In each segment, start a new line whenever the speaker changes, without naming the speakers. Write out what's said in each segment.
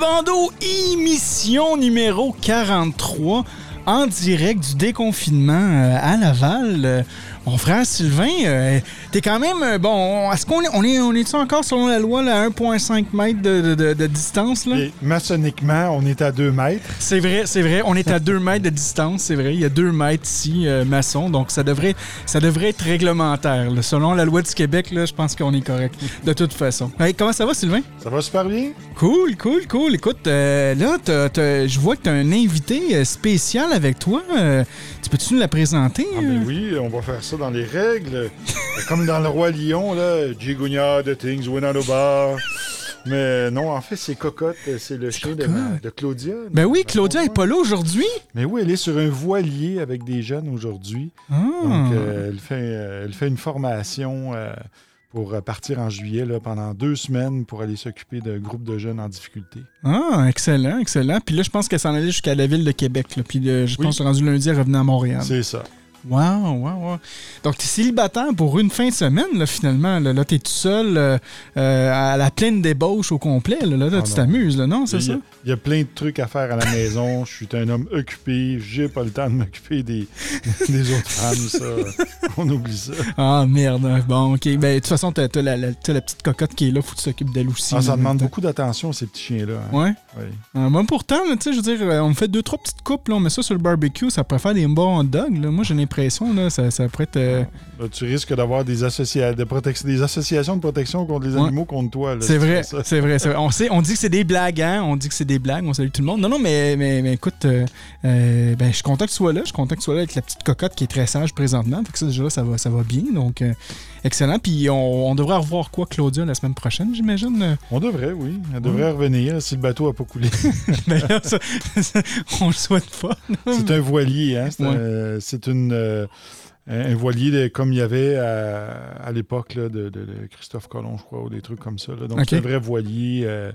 Bando, émission numéro 43, en direct du déconfinement euh, à Laval. Mon frère Sylvain, euh, t'es quand même. euh, bon, est-ce qu'on est, on est, on est encore selon la loi là, à 1,5 mètres de, de- distance? là?
Et maçonniquement, on est à 2 mètres.
C'est vrai, c'est vrai. On est à 2 mètres de distance, c'est vrai. Il y a 2 mètres ici, euh, maçon. Donc, ça devrait, ça devrait être réglementaire. là. Selon la loi du Québec, là, je pense qu'on est correct. De toute façon. Hey, comment ça va, Sylvain?
Ça va super bien?
Cool, cool, cool. Écoute, euh, là, t'as- t'as- je vois que tu as un invité spécial avec toi. Tu peux-tu nous la présenter?
Ah, ben oui, on va faire ça dans les règles. Comme dans Le Roi Lion, là. Gigonia, the things bar. Mais non, en fait, c'est Cocotte. C'est le chien de, ma- de Claudia.
Ben oui, Claudia est pas là aujourd'hui.
Mais oui, elle est sur un voilier avec des jeunes aujourd'hui.
Ah.
Donc, euh, elle, fait, euh, elle fait une formation euh, pour partir en juillet là, pendant deux semaines pour aller s'occuper d'un groupe de jeunes en difficulté.
Ah, excellent, excellent. Puis là, je pense qu'elle s'en allait jusqu'à la ville de Québec. là. Puis je
Oui.
pense que rendu lundi, elle revenait à Montréal.
C'est ça.
Wow, wow, wow. Donc, tu es célibataire pour une fin de semaine, là, finalement. Là, là tu es tout seul euh, euh, à la pleine débauche au complet. Là, là,
Ah
tu t'amuses, là, non? C'est ça?
il y a plein de trucs à faire à la maison. Je suis un homme occupé. J'ai pas le temps de m'occuper des, des autres femmes. Ça, on oublie ça.
Ah, merde. Bon, OK. Ben, de toute façon, t'as as la, petite cocotte qui est là. Faut que tu t'occupes d'elle aussi.
Ah, ça demande beaucoup d'attention, ces petits chiens-là. hein.
Ouais.
Oui.
Ah, moi, pourtant, là, tu sais, je veux dire, euh, on me fait deux, trois petites coupes, là, on met ça sur le barbecue, ça pourrait faire des bons hot dogs. Là. Moi, j'ai l'impression, là, ça, ça pourrait être. euh,
Là, tu risques d'avoir des, associa- de protec- des associations de protection contre les
Ouais.
animaux contre toi.
C'est vrai, c'est vrai, vrai. On, sait, on dit que c'est des blagues, hein? On dit que c'est des blagues, on salue tout le monde. Non, non, mais, mais, mais écoute, euh, euh, ben, je suis content que tu sois là. Je suis content que tu sois là avec la petite cocotte qui est très sage présentement. Fait que ça, déjà, là, ça va, ça va bien. Donc, euh, excellent. Puis, on, on devrait revoir quoi, Claudia, la semaine prochaine, j'imagine?
On devrait, oui. Elle devrait revenir si le bateau n'a pas coulé.
Ben là, ça- ça- on le souhaite pas.
c'est un voilier, hein? C'est
Ouais.
un- c'est une. Un voilier de- comme il y avait à, à l'époque de, de- de Christophe Colomb, je crois, ou des trucs comme ça. là. Donc, c'est un vrai voilier euh,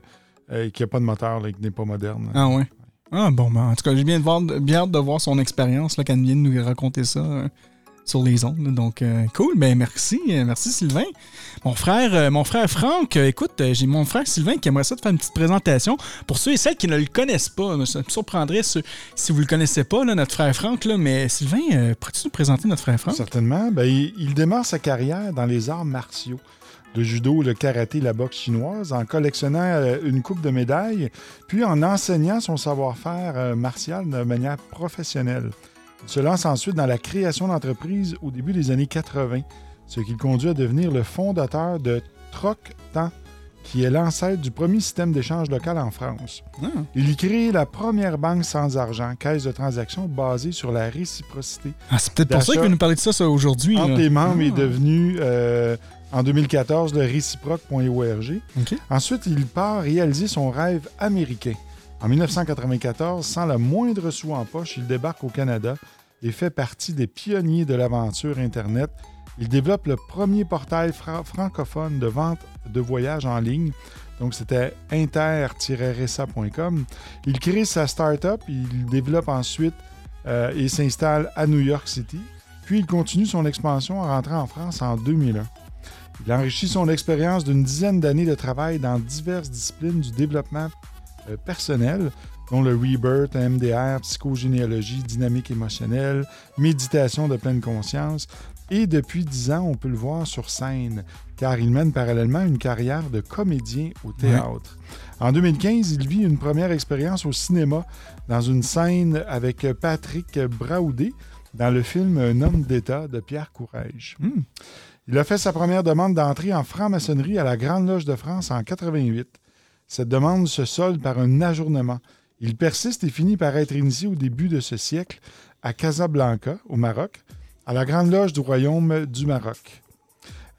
euh, qui n'a pas de moteur, là, qui n'est pas moderne.
Ah ouais. Ah bon, ben, en tout cas, j'ai bien, de voir- bien hâte de voir son expérience quand elle vient de nous raconter ça euh, sur les ondes. Donc, euh, cool. Ben, merci. euh, merci, Sylvain. Mon frère, euh, mon frère Franck, écoute, j'ai mon frère Sylvain qui aimerait ça te faire une petite présentation. Pour ceux et celles qui ne le connaissent pas, ça me surprendrait si vous le connaissez pas, notre frère Franck, mais Sylvain, pourrais-tu nous présenter notre frère Franck?
Certainement. Ben, il, il démarre sa carrière dans les arts martiaux. Le judo, le karaté, la boxe chinoise, en collectionnant une coupe de médailles, puis en enseignant son savoir-faire martial de manière professionnelle. Il se lance ensuite dans la création d'entreprises au début des années 80, ce qui le conduit à devenir le fondateur de Troc-Temps, qui est l'ancêtre du premier système d'échange local en France.
Ah.
Il y crée la première banque sans argent, caisse de transactions basée sur la réciprocité
Ah, c'est peut-être pour ça qu'il va nous parler de ça, ça aujourd'hui. là.
les membres est
Ah.
devenu euh, en 2014 le réciproque.org. Ensuite, il part réaliser son rêve américain. En 1994, sans la moindre sou en poche, il débarque au Canada et fait partie des pionniers de l'aventure Internet. Il développe le premier portail fra- francophone de vente de voyages en ligne. Donc, c'était inter-resa.com. Il crée sa start-up, il développe ensuite euh, et s'installe à New York City. Puis, il continue son expansion en rentrant en France en 2001. Il enrichit son expérience d'une dizaine d'années de travail dans diverses disciplines du développement euh, personnel, dont le Rebirth, MDR, psychogénéalogie, dynamique émotionnelle, méditation de pleine conscience. Et depuis dix ans, on peut le voir sur scène, car il mène parallèlement une carrière de comédien au théâtre. En 2015, il vit une première expérience au cinéma dans une scène avec Patrick Braoudé dans le film Un homme d'État de Pierre Courrèges.
Hmm.
Il a fait sa première demande d'entrée en franc-maçonnerie à la Grande Loge de France en 88. Cette demande se solde par un ajournement. Il persiste et finit par être initié au début de ce siècle à Casablanca, au Maroc, à la Grande Loge du Royaume du Maroc.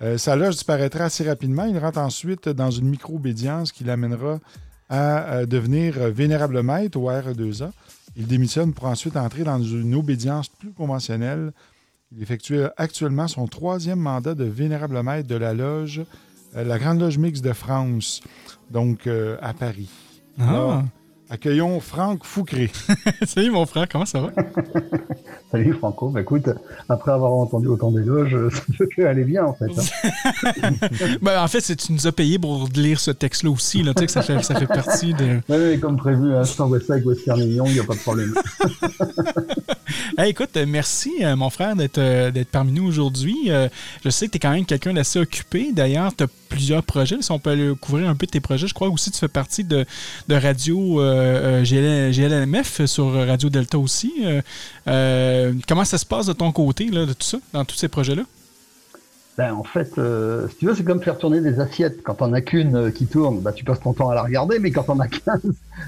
Euh, sa loge disparaîtra assez rapidement. Il rentre ensuite dans une micro-obédience qui l'amènera à euh, devenir euh, vénérable maître au RE2A. Il démissionne pour ensuite entrer dans une obédience plus conventionnelle. Il effectue actuellement son troisième mandat de vénérable maître de la loge, euh, la Grande Loge Mixte de France, donc euh, à Paris.
Ah.
Alors, Accueillons Franck Foucré.
Salut mon frère, comment ça va?
Salut Franco. Bah, écoute, après avoir entendu autant d'éloges, ça ne peut que aller bien en fait.
Hein. ben, en fait, tu nous as payé pour lire ce texte-là aussi. Là, tu sais que ça fait, ça fait partie de.
Oui, comme prévu, hein, sans ça avec Western Million, il n'y a pas de problème.
écoute, merci euh, mon frère d'être euh, d'être parmi nous aujourd'hui. Euh, je sais que tu es quand même quelqu'un d'assez occupé. D'ailleurs, tu as plusieurs projets. Si on peut aller couvrir un peu tes projets, je crois aussi tu fais partie de, de Radio GLMF sur Radio Delta aussi. comment ça se passe de ton côté, là, de tout ça, dans tous ces projets-là?
Ben, en fait, euh, si tu veux, c'est comme faire tourner des assiettes. Quand t'en as qu'une euh, qui tourne, bah, tu passes ton temps à la regarder, mais quand t'en as 15,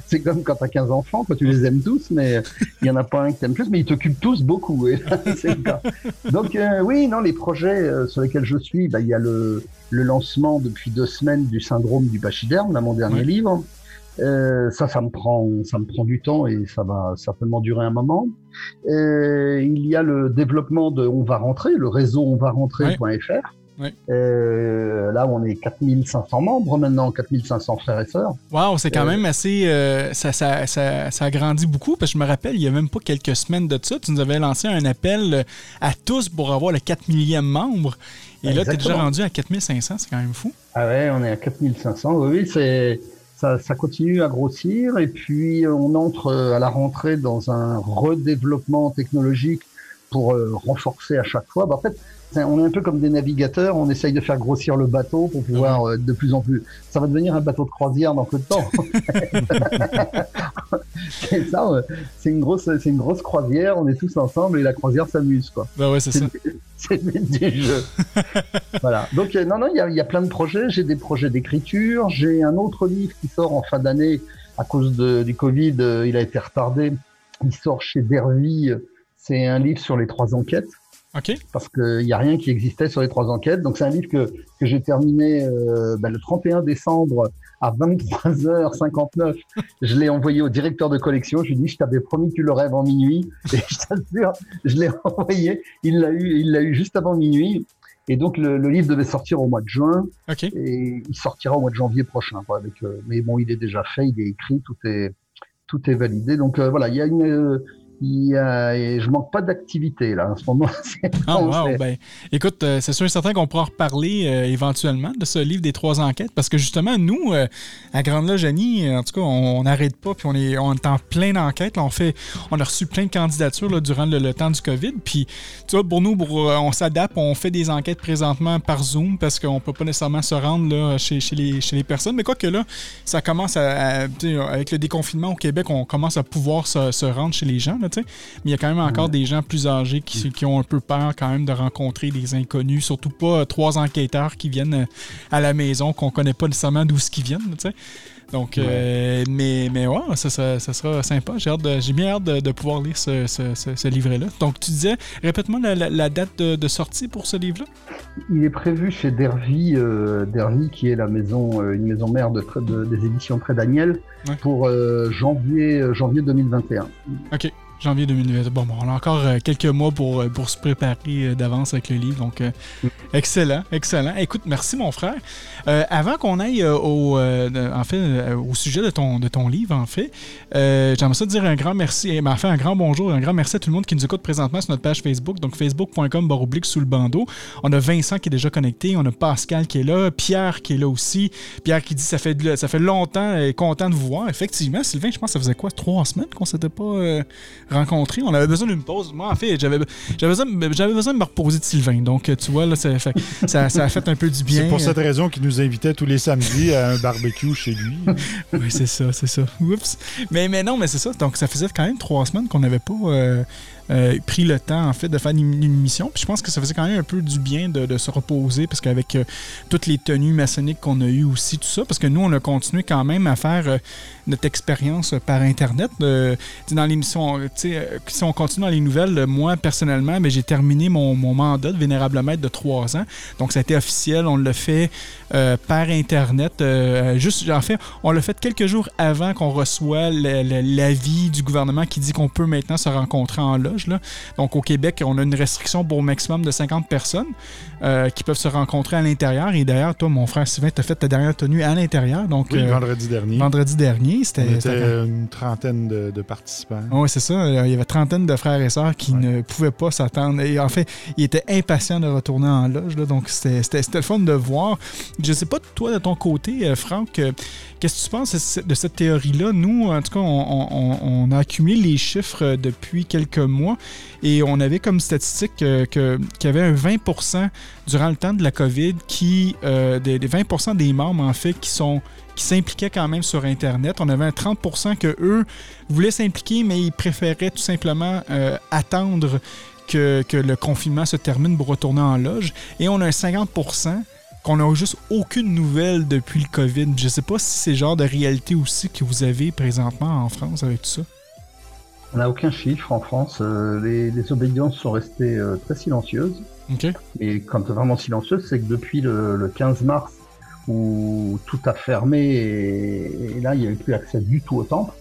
c'est comme quand t'as 15 enfants, quand tu les aimes tous, mais il y en a pas un qui t'aime plus, mais ils t'occupent tous beaucoup. Et c'est le cas. Donc, euh, oui, non, les projets sur lesquels je suis, bah, il y a le, le lancement depuis deux semaines du syndrome du pachyderme, là, mon dernier livre. Euh, ça, ça me prend, ça me prend du temps et ça va certainement durer un moment. Euh, il y a le développement de On va rentrer, le réseau on va rentrer.fr. Euh, là, on est 4500 membres maintenant, 4500 frères et sœurs.
Waouh, c'est quand même assez. ça, ça, ça, ça, a grandi beaucoup parce que je me rappelle, il y a même pas quelques semaines de ça, tu nous avais lancé un appel à tous pour avoir le 4 millième membre. Et là, tu es déjà rendu à 4500, c'est quand même fou.
Ah ouais, on est à 4500. Oui, oui, c'est ça, continue à grossir et puis on entre euh, à la rentrée dans un redéveloppement technologique pour euh, renforcer à chaque fois. Bah, on est un peu comme des navigateurs, on essaye de faire grossir le bateau pour pouvoir euh, de plus en plus. Ça va devenir un bateau de croisière dans peu de temps. c'est ça, c'est une grosse, c'est une grosse croisière. On est tous ensemble et la croisière s'amuse, quoi.
Bah ouais, c'est ça.
C'est le du jeu. voilà. Donc non, non, il y a, y a, plein de projets. J'ai des projets d'écriture. J'ai un autre livre qui sort en fin d'année à cause de, du Covid. il a été retardé. Il sort chez Dervy. C'est un livre sur les trois enquêtes. Parce qu'il n'y a rien qui existait sur les trois enquêtes. Donc c'est un livre que, que j'ai terminé euh, ben, le 31 décembre à 23h59. je l'ai envoyé au directeur de collection. Je lui ai dit, je t'avais promis que tu l'aurais avant minuit. Et je t'assure, je l'ai envoyé. Il l'a eu, il l'a eu juste avant minuit. Et donc le, livre devait sortir au mois de juin. Et il sortira au mois de janvier prochain. avec, euh, mais bon, il est déjà fait, il est écrit, tout est tout est validé. Donc euh, voilà, il y a une il, euh, je manque pas d'activité là en ce moment.
ah, wow, ben, écoute, euh, c'est sûr et certain qu'on pourra reparler euh, éventuellement de ce livre des trois enquêtes parce que justement, nous, à Grande Loge en tout cas, on n'arrête pas puis on est, on est en plein d'enquêtes. On, fait, on a reçu plein de candidatures là, durant le, temps du COVID. Puis, tu vois, pour nous, on s'adapte, on fait des enquêtes présentement par Zoom parce qu'on peut pas nécessairement se rendre là, chez, chez, les, chez les personnes. Mais quoi que là, ça commence à, avec le déconfinement au Québec, on commence à pouvoir se, se rendre chez les gens. Là, mais il y a quand même encore des gens plus âgés qui, qui, ont un peu peur quand même de rencontrer des inconnus, surtout pas trois enquêteurs qui viennent euh, à la maison qu'on connaît pas nécessairement d'où ce qu'ils viennent. Donc, euh, mais, mais ouais, ça, ça, sera sympa. J'ai, hâte j'ai bien hâte de, pouvoir lire ce, ce, livret-là. Donc, tu disais, répète-moi la, date de, sortie pour ce livre-là.
Il est prévu chez Dervy, euh, Dervy qui est la maison, une maison mère de, des éditions Très Daniel, pour janvier, janvier 2021.
OK janvier 2020. Bon, bon, on a encore euh, quelques mois pour, euh, pour se préparer euh, d'avance avec le livre. Donc, excellent, excellent. Écoute, merci mon frère. avant qu'on aille au, en fait, au sujet de ton, de ton livre, en fait, j'aimerais ça dire un grand merci, et fait un grand bonjour, un grand merci à tout le monde qui nous écoute présentement sur notre page Facebook, donc facebook.com baroblique sous le bandeau. On a Vincent qui est déjà connecté, on a Pascal qui est là, Pierre qui est là aussi. Pierre qui dit ça fait, ça fait longtemps et content de vous voir. Effectivement, Sylvain, je pense que ça faisait quoi, trois semaines qu'on s'était pas rencontré. On avait besoin d'une pause. Moi, en fait, j'avais besoin, besoin de me reposer de Sylvain. Donc, tu vois, là, ça, ça, a fait un peu du bien.
C'est pour cette raison qu'il nous invitait tous les samedis à un barbecue chez lui.
oui, c'est ça, c'est ça. Oups. Mais, mais non, mais c'est ça. Donc, ça faisait quand même trois semaines qu'on n'avait pas. Euh, euh, pris le temps en fait de faire une, émission. Puis je pense que ça faisait quand même un peu du bien de, se reposer parce qu'avec euh, toutes les tenues maçonniques qu'on a eues aussi, tout ça, parce que nous, on a continué quand même à faire euh, notre expérience par Internet. dans l'émission, si on continue dans les nouvelles, moi personnellement, mais j'ai terminé mon, mandat de vénérable maître de trois ans. Donc ça a été officiel, on l'a fait par Internet. juste, en fait, on l'a fait quelques jours avant qu'on reçoive l'avis du gouvernement qui dit qu'on peut maintenant se rencontrer en loge. Là. Donc au Québec, on a une restriction pour au maximum de 50 personnes euh, qui peuvent se rencontrer à l'intérieur. Et d'ailleurs, toi, mon frère Sylvain, tu as fait ta dernière tenue à l'intérieur. Donc,
Oui,
euh,
vendredi dernier.
vendredi dernier, c'était.
On une trentaine de, de participants.
oui, c'est ça. Il y avait trentaine de frères et sœurs qui
Ouais.
ne pouvaient pas s'attendre. Et en fait, ils étaient impatients de retourner en loge. là. donc, c'était c'était- c'était le fun de voir. Je sais pas, toi, de ton côté, euh, Franck, euh, qu'est-ce que tu penses de ce- de cette théorie-là? Nous, en tout cas, on, on- on- on a accumulé les chiffres euh, depuis quelques mois et on avait comme statistique que- qu'il y avait un 20% durant le temps de la COVID qui, euh, des, des 20 des membres, en fait, qui sont qui s'impliquaient quand même sur Internet. On avait un 30 que eux voulaient s'impliquer, mais ils préféraient tout simplement euh, attendre que, que le confinement se termine pour retourner en loge. Et on a un 50% qu'on n'a juste aucune nouvelle depuis le COVID. Je sais pas si c'est le genre de réalité aussi que vous avez présentement en France avec tout ça.
On n'a aucun chiffre en France. euh, les, les obédiences sont restées euh, très silencieuses.
OK?
Et quand vraiment silencieuse, c'est que depuis le, le 15 mars, où tout a fermé et, et là, il n'y avait plus accès du tout au temple,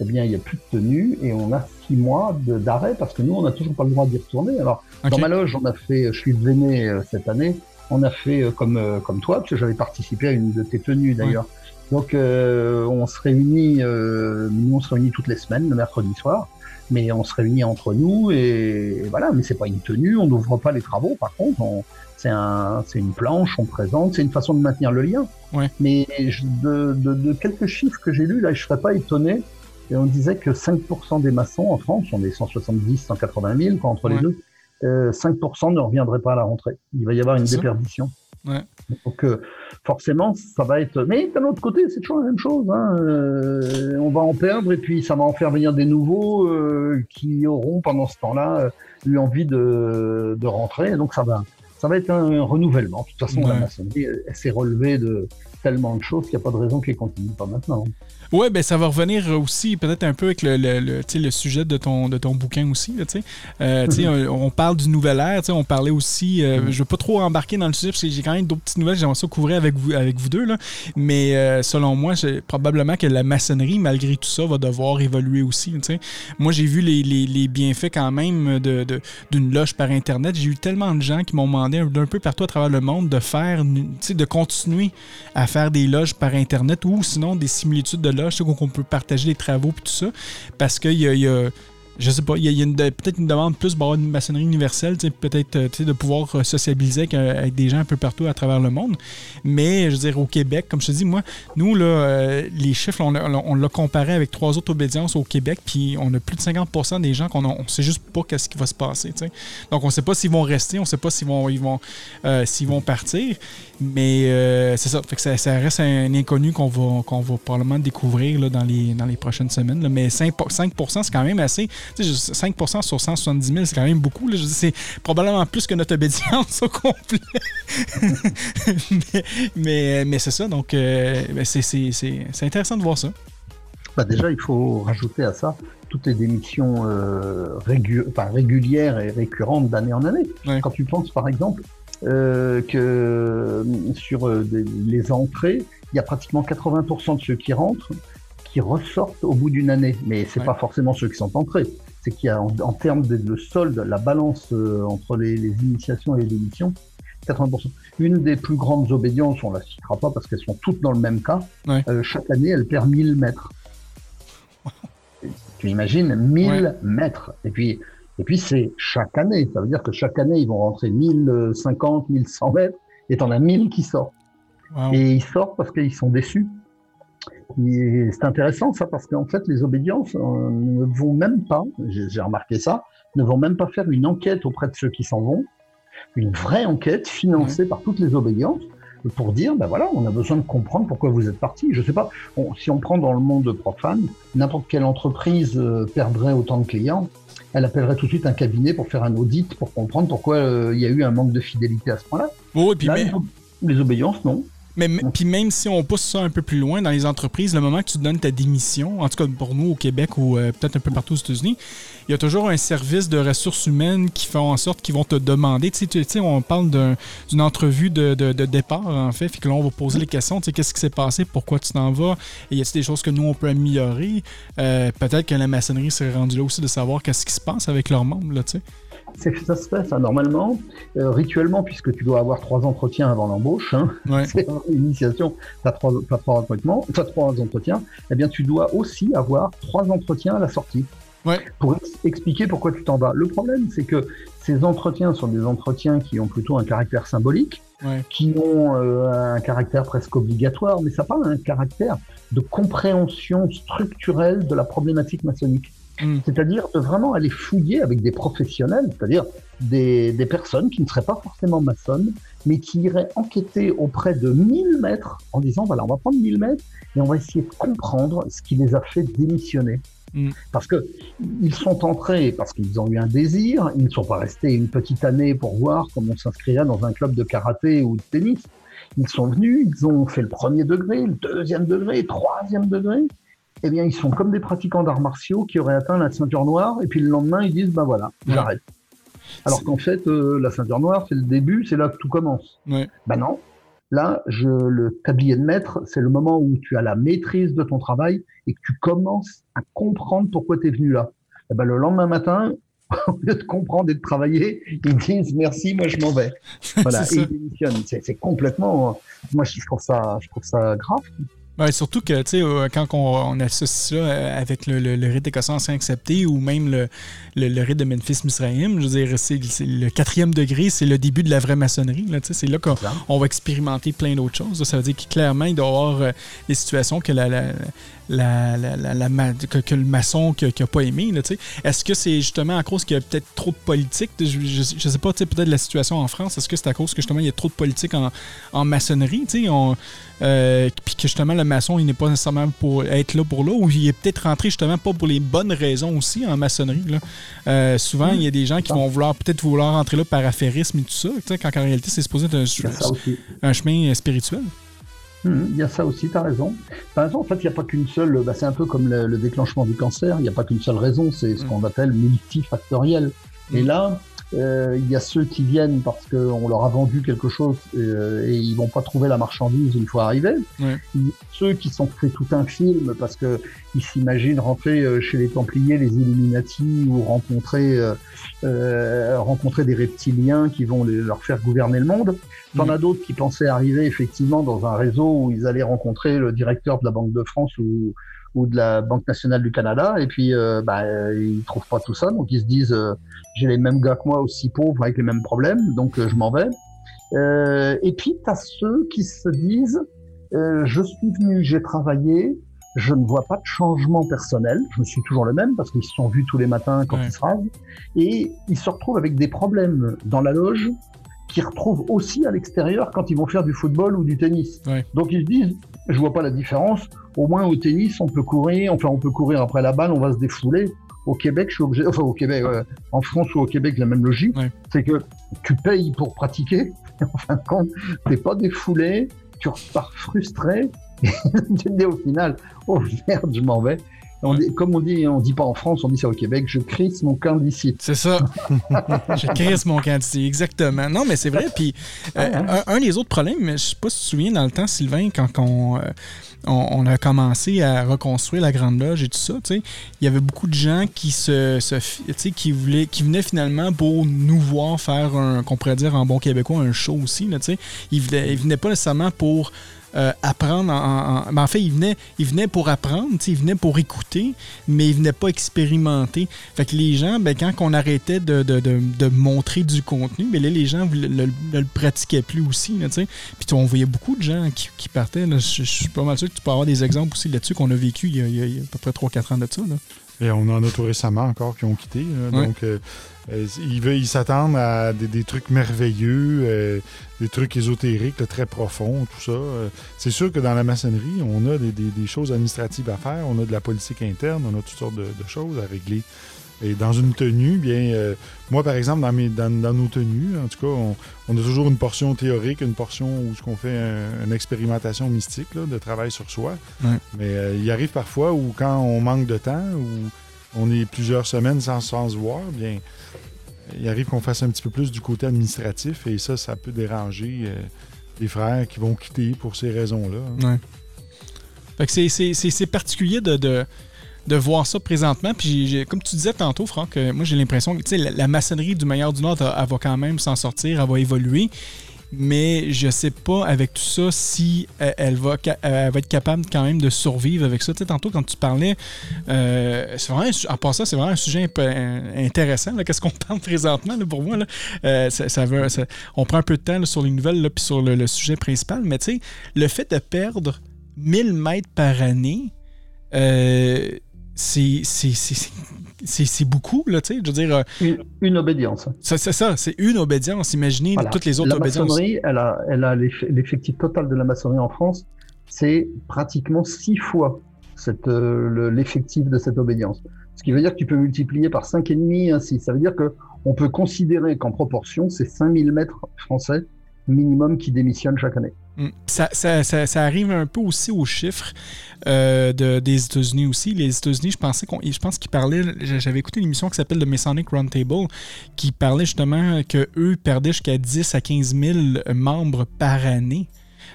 eh bien, il n'y a plus de tenue et on a six mois d'arrêt parce que nous, on n'a toujours pas le droit d'y retourner. Alors, dans ma loge, on a fait, je suis veiné euh, cette année, on a fait euh, comme, euh, comme toi, parce que j'avais participé à une de tes tenues d'ailleurs. Donc, euh, on se réunit, nous, on se réunit toutes les semaines, le mercredi soir mais on se réunit entre nous et, et voilà. Mais c'est pas une tenue, on n'ouvre pas les travaux. Par contre, on- c'est un, c'est une planche, on présente, c'est une façon de maintenir le lien.
Ouais.
Mais je- de, de, de quelques chiffres que j'ai lus là, je serais pas étonné. Et on disait que 5% des maçons en France, on est 170, 180 000 quoi, entre
Ouais.
les deux, euh, 5% ne reviendraient pas à la rentrée. Il va y avoir une déperdition.
Ouais.
Donc euh, forcément, ça va être. Mais d'un autre côté, c'est toujours la même chose. Hein. Euh, on va en perdre et puis ça va en faire venir des nouveaux euh, qui auront pendant ce temps-là euh, eu envie de, de rentrer. Donc ça va, ça va être un renouvellement. De toute façon, la maçonnerie, elle, elle s'est relevée de tellement de choses qu'il n'y a pas de raison qu'elle continue pas maintenant.
Ouais, ben ça va revenir aussi peut-être un peu avec le, le, le, le sujet de ton, de ton bouquin aussi. là. Euh,
Mhm.
on, on parle du nouvel sais, on parlait aussi, euh,
Mhm.
je veux pas trop embarquer dans le sujet parce que j'ai quand même d'autres petites nouvelles, j'aimerais ça couvrir avec vous, avec vous deux. Là. Mais euh, selon moi, probablement que la maçonnerie, malgré tout ça, va devoir évoluer aussi. Moi, j'ai vu les, les, les bienfaits quand même de- de- d'une loge par Internet. J'ai eu tellement de gens qui m'ont demandé d'un peu partout à travers le monde de faire, de continuer à faire des loges par Internet ou sinon des similitudes de loges, tu sais, où on peut partager les travaux et tout ça. Parce qu'il y a, y a- je sais pas, il y a, peut-être une demande plus pour avoir une maçonnerie universelle, peut-être euh, de pouvoir euh, sociabiliser avec, euh, avec des gens un peu partout à travers le monde. Mais je veux dire, au Québec, comme je te dis, moi, nous, là, les chiffres, on l'a- comparé avec trois autres obédiences au Québec, puis on a plus de 50% des gens qu'on on sait juste pas qu'est-ce qui va se passer. Donc, on sait pas s'ils vont rester, on sait pas s'ils vont, ils vont, s'ils vont partir. Mais c'est ça. Ça, reste un inconnu qu'on va, qu'on va probablement découvrir là, dans, les, dans les prochaines semaines. Mais 5, 5 c'est quand même assez. Tu sais, je- 5 sur 170 000, c'est quand même beaucoup. là. Je C'est probablement plus que notre obédience au complet. mais mais, mais c'est ça. Donc, euh, ben, c'est- c'est c'est- c'est intéressant de voir ça.
Bah déjà, il faut rajouter à ça toutes les démissions euh, régu- enfin, régulières et récurrentes d'année en année.
Ouais.
Quand tu penses, par exemple, euh, que euh, sur euh, des- les entrées, il y a pratiquement 80% de ceux qui rentrent qui ressortent au bout d'une année. Mais c'est
Ouais.
pas forcément ceux qui sont entrés. C'est qu'il y a en, en termes de, de solde, la balance euh, entre les, les initiations et les démissions, 80%. Une des plus grandes obédiences, on la citera pas parce qu'elles sont toutes dans le même cas,
Ouais.
euh, chaque année, elle perd 1000 mètres. Tu imagines 1000
Ouais.
mètres. Et puis, et puis c'est chaque année. Ça veut dire que chaque année, ils vont rentrer 1050, 1100 mètres, et t'en as 1000 qui sortent.
Wow.
Et ils sortent parce qu'ils sont déçus. C'est intéressant ça parce qu'en fait les obédiences euh, ne vont même pas, j'ai remarqué ça, ne vont même pas faire une enquête auprès de ceux qui s'en vont, une vraie enquête financée par toutes les obédiences pour dire ben voilà on a besoin de comprendre pourquoi vous êtes parti. Je sais pas on- si on prend dans le monde profane n'importe quelle entreprise euh, perdrait autant de clients, elle appellerait tout de suite un cabinet pour faire un audit pour comprendre pourquoi euh, il y a eu un manque de fidélité à ce point-là.
Oui, puis
Là,
mais-
les ob- les obédiences non.
Mais puis même si on pousse ça un peu plus loin dans les entreprises, le moment que tu donnes ta démission, en tout cas pour nous au Québec ou euh, peut-être un peu partout aux États-Unis, il y a toujours un service de ressources humaines qui font en sorte qu'ils vont te demander. Tu sais, on parle d'une entrevue de, départ, en fait, puis que là, on va poser les questions. Tu sais, qu'est-ce qui s'est passé? Pourquoi tu t'en vas? Et y a-t-il des choses que nous, on peut améliorer? Euh, peut-être que la maçonnerie serait rendue là aussi de savoir qu'est-ce qui se passe avec leurs membres, là, tu sais.
Ça se fait, ça, normalement, euh, rituellement, puisque tu dois avoir trois entretiens avant l'embauche. Hein, c'est une initiation, tu as trois, trois, trois entretiens. Eh bien, tu dois aussi avoir trois entretiens à la sortie pour expliquer pourquoi tu t'en vas. Le problème, c'est que ces entretiens sont des entretiens qui ont plutôt un caractère symbolique, qui ont euh, un caractère presque obligatoire, mais ça n'a pas un caractère de compréhension structurelle de la problématique maçonnique. Hmm. C'est-à-dire de vraiment aller fouiller avec des professionnels, c'est-à-dire des, des, personnes qui ne seraient pas forcément maçonnes, mais qui iraient enquêter auprès de 1000 mètres en disant, voilà, on va prendre 1000 mètres et on va essayer de comprendre ce qui les a fait démissionner. Mm. Parce que ils sont entrés parce qu'ils ont eu un désir, ils ne sont pas restés une petite année pour voir comment on s'inscrirait dans un club de karaté ou de tennis. Ils sont venus, ils ont fait le premier degré, le deuxième degré, le troisième degré. Eh bien, ils sont comme des pratiquants d'arts martiaux qui auraient atteint la ceinture noire, et puis le lendemain, ils disent, ben voilà, j'arrête. Alors qu'en fait, euh, la ceinture noire, c'est le début, c'est là que tout commence. Ben non, Là, je, le tablier de maître, c'est le moment où tu as la maîtrise de ton travail et que tu commences à comprendre pourquoi tu es venu là. Et eh ben, le lendemain matin, au lieu de comprendre et de travailler, ils disent merci, moi je m'en vais. Voilà, et ils démissionnent. C'est complètement. Moi, je trouve ça, je trouve ça grave.
Ouais, surtout que, tu sais, euh, quand on, associe ça euh, avec le, le, rite écossais ancien accepté ou même le, le, rite de Memphis Misraïm, je veux dire, c'est le quatrième degré, c'est le début de la vraie maçonnerie. Là, c'est là qu'on va expérimenter plein d'autres choses. Ça veut dire que clairement, il doit y avoir euh, des situations que la, la, la, la, que, le maçon qui n'a pas aimé. Est-ce que c'est justement à cause qu'il y a peut-être trop de politique? Je, ne sais pas, peut-être la situation en France. Est-ce que c'est à cause que justement il y a trop de politique en, en maçonnerie? On, euh, puis que justement le maçon il n'est pas nécessairement pour être là pour là, ou il est peut-être rentré justement pas pour les bonnes raisons aussi en maçonnerie. Là. Euh, souvent, il y a des gens qui vont vouloir peut-être vouloir rentrer là par affairisme et tout ça, quand en réalité c'est supposé être un, un chemin spirituel.
Hum, il y a ça aussi, tu as raison. Tu raison, en fait, il n'y a pas qu'une seule. Bah, c'est un peu comme le, déclenchement du cancer, il n'y a pas qu'une seule raison, c'est ce hum. qu'on appelle multifactoriel. Et hum. là, il y a ceux qui viennent parce qu'on leur a vendu quelque chose euh, et ils vont pas trouver la marchandise une fois arrivés. Ceux qui sont fait tout un film parce que ils s'imaginent rentrer euh, chez les Templiers, les Illuminati ou rencontrer rencontrer des reptiliens qui vont leur faire gouverner le monde. T'en as d'autres qui pensaient arriver effectivement dans un réseau où ils allaient rencontrer le directeur de la Banque de France ou ou de la Banque nationale du Canada, et puis euh, bah, ils trouvent pas tout ça, donc ils se disent euh, j'ai les mêmes gars que moi aussi pauvres avec les mêmes problèmes, donc euh, je m'en vais. Euh, et puis tu as ceux qui se disent je suis venu, j'ai travaillé, je ne vois pas de changement personnel, je me suis toujours le même parce qu'ils se sont vus tous les matins quand ils se rasent, et ils se retrouvent avec des problèmes dans la loge qu'ils retrouvent aussi à l'extérieur quand ils vont faire du football ou du tennis. Donc ils se disent je vois pas la différence. Au moins au tennis, on peut courir, enfin on peut courir après la balle, on va se défouler. Au Québec, je suis obligé, enfin au Québec, en France ou au Québec, la même logique, c'est que tu payes pour pratiquer. Et en fin de compte, t'es pas défoulé, tu repars frustré. Et tu dis au final, oh merde, je m'en vais. Comme on dit, on dit pas en France, on dit ça au Québec, je crisse mon camp d'ici.
C'est ça. je crisse mon camp d'ici, exactement. Non, mais c'est vrai. Puis, euh, un, des autres problèmes, je sais pas si tu te souviens, dans le temps, Sylvain, quand on, euh, on, a commencé à reconstruire la Grande Loge et tout ça, il y avait beaucoup de gens qui se, qui voulaient, qui venaient finalement pour nous voir faire un, qu'on pourrait dire en bon québécois, un show aussi. Là, ils, venaient, ils venaient pas nécessairement pour euh, apprendre. En, en, ben, en, fait, il venait, il venait pour apprendre, il venait pour écouter, mais il venait pas expérimenter. Fait que les gens, ben, quand on arrêtait de, de, de, montrer du contenu, ben, là, les gens ne le, le, pratiquaient plus aussi. Puis on voyait beaucoup de gens qui, qui partaient. je, suis pas mal sûr que tu peux avoir des exemples aussi là-dessus qu'on a vécu il y a, à peu près 3-4 ans de ça. Là.
Et on en a tout récemment encore qui ont quitté. Donc, euh, euh, ils s'attendent à des, trucs merveilleux, euh, des trucs ésotériques très profonds, tout ça. c'est sûr que dans la maçonnerie, on a des, choses administratives à faire, on a de la politique interne, on a toutes sortes de, choses à régler. Et dans une tenue, bien, euh, moi, par exemple, dans, mes, dans, nos tenues, en tout cas, on, a toujours une portion théorique, une portion où ce qu'on fait une expérimentation mystique de travail sur soi. Mais euh, il arrive parfois où, quand on manque de temps, ou on est plusieurs semaines sans, se voir, bien, il arrive qu'on fasse un petit peu plus du côté administratif et ça, ça peut déranger euh, les frères qui vont quitter pour ces raisons-là.
Ouais. Fait que c'est particulier de, de, voir ça présentement. Puis, comme tu disais tantôt, Franck, euh, moi j'ai l'impression que la, la, maçonnerie du meilleur du Nord, elle, va quand même s'en sortir, elle va évoluer mais je sais pas avec tout ça si euh, elle, va, va être capable quand même de survivre avec ça. Tu sais, tantôt, quand tu parlais, euh, c'est vraiment, c'est vraiment un sujet un peu intéressant. Qu'est-ce qu'on parle présentement pour moi? Là? Euh, ça, on prend un peu de temps sur les nouvelles puis sur le, sujet principal, mais tu sais, le fait de perdre 1000 mètres par année, c'est c'est beaucoup, là, tu sais. Je veux dire.
Euh, une, obédience.
C'est ça, c'est une obédience. Imaginez toutes les autres
la
obédiences.
Maçonnerie, elle a, elle a l'effectif total de la maçonnerie en France, c'est pratiquement six fois euh, l'effectif de cette obédience. Ce qui veut dire que tu peux multiplier par cinq et demi ainsi. Ça veut dire que on peut considérer qu'en proportion, c'est 5000 mètres français minimum qui démissionnent chaque année.
Mm. Ça, arrive un peu aussi aux chiffres euh, de, des États-Unis aussi. Les États-Unis, je pensais qu'on, je pense qu'ils parlaient. J'avais écouté une émission qui s'appelle The Masonic Roundtable, qui parlait justement que eux perdaient jusqu'à 10 à 15 000 membres par année.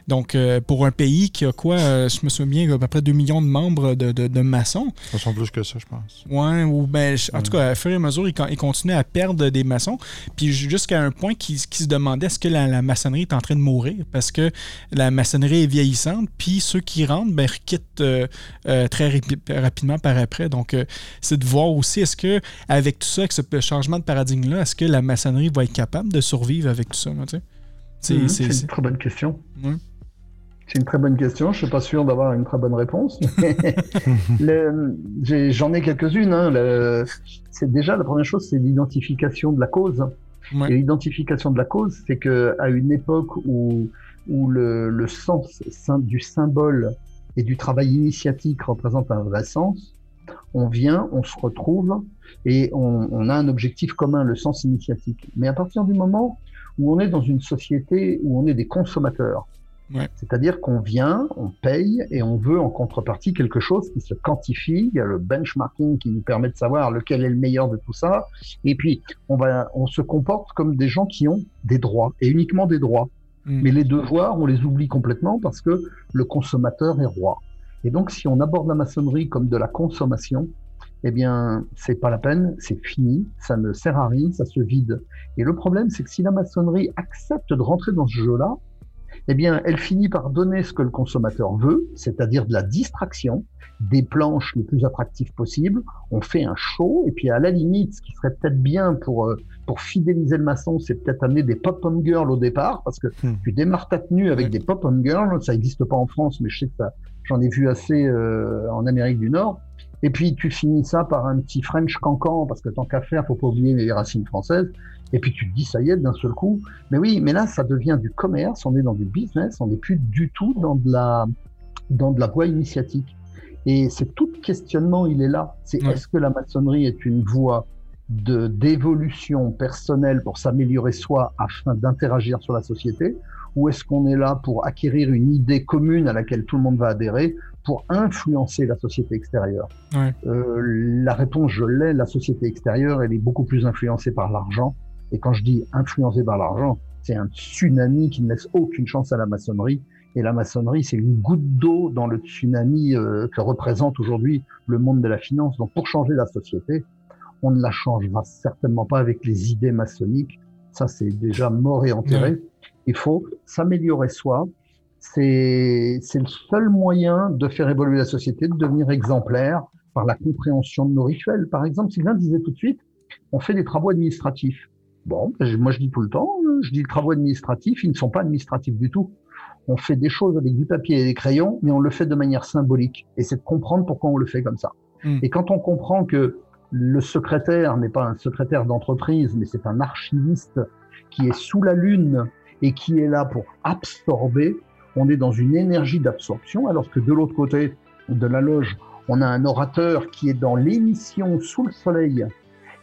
Donc, euh, pour un pays qui a quoi, euh, je me souviens, à peu près 2 millions de membres de, de, maçons.
Ça sont plus que ça, je pense.
Ouais, ou ben, en tout cas, à fur et à mesure, ils, ils continuaient à perdre des maçons. Puis jusqu'à un point qu'ils se demandaient est-ce que la, maçonnerie est en train de mourir? Parce que la maçonnerie est vieillissante. Puis ceux qui rentrent, ben, quittent euh, très rapidement par après. Donc, c'est de voir aussi est-ce que, avec tout ça, avec ce changement de paradigme-là, est-ce que la maçonnerie va être capable de survivre avec tout ça?
c'est mhm, une très bonne question. C'est une très bonne question. Je suis pas sûr d'avoir une très bonne réponse. J'en ai, quelques-unes. Hein. C'est déjà la première chose, c'est l'identification de la cause. Et l'identification de la cause, c'est que à une époque où où le, le sens du symbole et du travail initiatique représente un vrai sens, on vient, on se retrouve et on, on, a un objectif commun, le sens initiatique. Mais à partir du moment où on est dans une société où on est des consommateurs, c'est-à-dire qu'on vient, on paye et on veut en contrepartie quelque chose qui se quantifie. Il y a le benchmarking qui nous permet de savoir lequel est le meilleur de tout ça. Et puis, on, va, on se comporte comme des gens qui ont des droits et uniquement des droits. Mm. Mais les devoirs, on les oublie complètement parce que le consommateur est roi. Et donc, si on aborde la maçonnerie comme de la consommation, eh bien, c'est pas la peine, c'est fini, ça ne sert à rien, ça se vide. Et le problème, c'est que si la maçonnerie accepte de rentrer dans ce jeu-là, eh bien, elle finit par donner ce que le consommateur veut, c'est-à-dire de la distraction, des planches les plus attractives possibles. On fait un show, et puis à la limite, ce qui serait peut-être bien pour euh, pour fidéliser le maçon, c'est peut-être amener des pop-on girls au départ, parce que hmm. tu démarres ta tenue avec des pop-on girls, ça n'existe pas en France, mais je sais que j'en ai vu assez euh, en Amérique du Nord. Et puis tu finis ça par un petit French cancan, parce que tant qu'à faire, faut pas oublier les racines françaises. Et puis tu te dis, ça y est, d'un seul coup. Mais oui, mais là, ça devient du commerce, on est dans du business, on n'est plus du tout dans de la, dans de la voie initiatique. Et c'est tout questionnement, il est là. C'est est-ce que la maçonnerie est une voie de d'évolution personnelle pour s'améliorer soi afin d'interagir sur la société? Ou est-ce qu'on est là pour acquérir une idée commune à laquelle tout le monde va adhérer pour influencer la société extérieure? Euh, La réponse, je l'ai, la société extérieure, elle est beaucoup plus influencée par l'argent et quand je dis influencé par l'argent, c'est un tsunami qui ne laisse aucune chance à la maçonnerie. Et la maçonnerie, c'est une goutte d'eau dans le tsunami euh, que représente aujourd'hui le monde de la finance. Donc pour changer la société, on ne la changera certainement pas avec les idées maçonniques. Ça, c'est déjà mort et enterré. Il faut s'améliorer soi. C'est le seul moyen de faire évoluer la société, de devenir exemplaire par la compréhension de nos rituels. Par exemple, Sylvain disait tout de suite, on fait des travaux administratifs. Bon, ben, moi je dis tout le temps, je dis les travaux administratifs, ils ne sont pas administratifs du tout. On fait des choses avec du papier et des crayons, mais on le fait de manière symbolique. Et c'est de comprendre pourquoi on le fait comme ça. Hmm. Et quand on comprend que le secrétaire n'est pas un secrétaire d'entreprise, mais c'est un archiviste qui est sous la lune et qui est là pour absorber, on est dans une énergie d'absorption, alors que de l'autre côté de la loge, on a un orateur qui est dans l'émission sous le soleil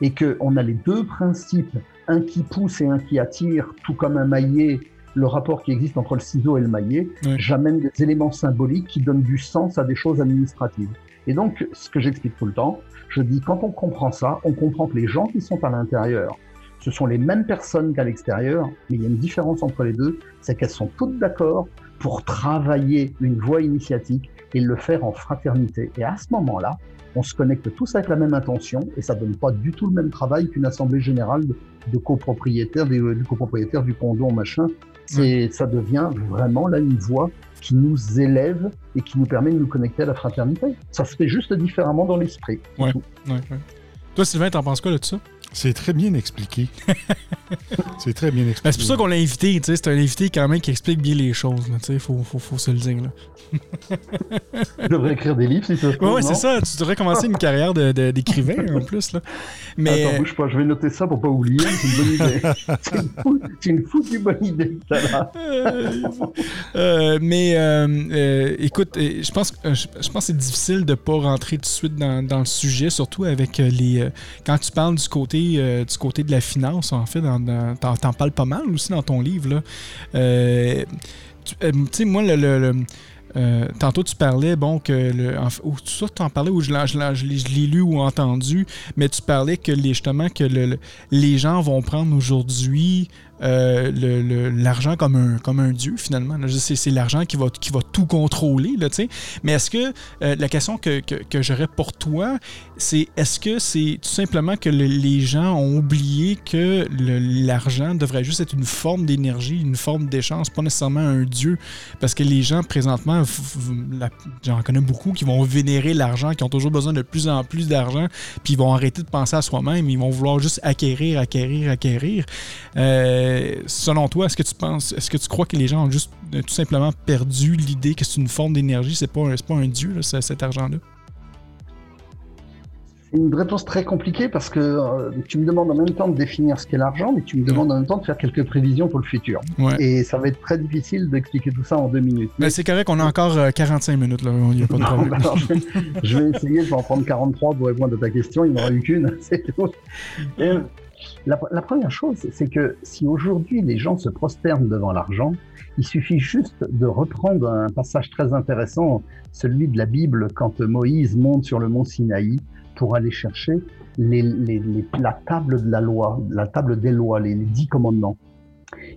et qu'on a les deux principes, un qui pousse et un qui attire, tout comme un maillet, le rapport qui existe entre le ciseau et le maillet, j'amène des éléments symboliques qui donnent du sens à des choses administratives. Et donc, ce que j'explique tout le temps, je dis, quand on comprend ça, on comprend que les gens qui sont à l'intérieur, ce sont les mêmes personnes qu'à l'extérieur, mais il y a une différence entre les deux, c'est qu'elles sont toutes d'accord pour travailler une voie initiatique et le faire en fraternité. Et à ce moment-là, on se connecte tous avec la même intention et ça donne pas du tout le même travail qu'une assemblée générale de, copropriétaires, du copropriétaires du condo, machin. C'est, ça devient vraiment là une voie qui nous élève et qui nous permet de nous connecter à la fraternité. Ça se fait juste différemment dans l'esprit.
Ouais, Toi, Sylvain, t'en penses quoi de tout ça?
C'est très bien expliqué. c'est très bien expliqué.
Ben, c'est pour ça qu'on l'a invité. C'est un invité quand même qui explique bien les choses. Il faut, faut, faut, se le dire.
Je devrais écrire des livres si ça se
Oui, c'est ça. Tu devrais commencer une carrière d'écrivain de, en plus. Là.
Mais... Attends, bouge pas. Je vais noter ça pour pas oublier. C'est une bonne idée. c'est une, foutue bonne idée.
euh, mais euh, euh écoute, euh, je pense, je, je pense que c'est difficile de pas rentrer tout de suite dans, dans le sujet, surtout avec les. quand tu parles du côté euh, du côté de la finance, en fait, t'en parles pas mal aussi dans ton livre. Là. Euh, euh, tu sais, moi, tantôt, tu parlais, bon, que. Le, ou, tu en parlais ou je, l'ai lu ou entendu, mais tu parlais que justement que les gens vont prendre aujourd'hui euh, l'argent comme un, comme un dieu, finalement. C'est l'argent qui va, qui va tout contrôler. Là, Mais est-ce que euh, la question que, que, j'aurais pour toi, c'est est-ce que c'est tout simplement que les gens ont oublié que l'argent devrait juste être une forme d'énergie, une forme d'échange, pas nécessairement un dieu? Parce que les gens, présentement, j'en connais beaucoup qui vont vénérer l'argent, qui ont toujours besoin de plus en plus d'argent, puis ils vont arrêter de penser à soi-même, ils vont vouloir juste acquérir, acquérir, acquérir. Euh, euh, selon toi, est-ce que tu penses, est-ce que tu crois que les gens ont juste euh, tout simplement perdu l'idée que c'est une forme d'énergie, c'est pas, pas un dieu, cet argent-là?
C'est une réponse très compliquée parce que euh, tu me demandes en même temps de définir ce qu'est l'argent, mais tu me demandes en même temps de faire quelques prévisions pour le futur. Et ça va être très difficile d'expliquer tout ça en deux minutes.
Mais, c'est correct, on a encore 45 minutes, là. il n'y a pas de problème.
je, vais essayer, je vais en prendre 43 pour répondre à ta question, il n'y en aura eu qu'une, La, première chose, c'est que si aujourd'hui les gens se prosternent devant l'argent, il suffit juste de reprendre un passage très intéressant, celui de la Bible, quand Moïse monte sur le mont Sinaï pour aller chercher la table de la loi, la table des lois, les, dix commandements.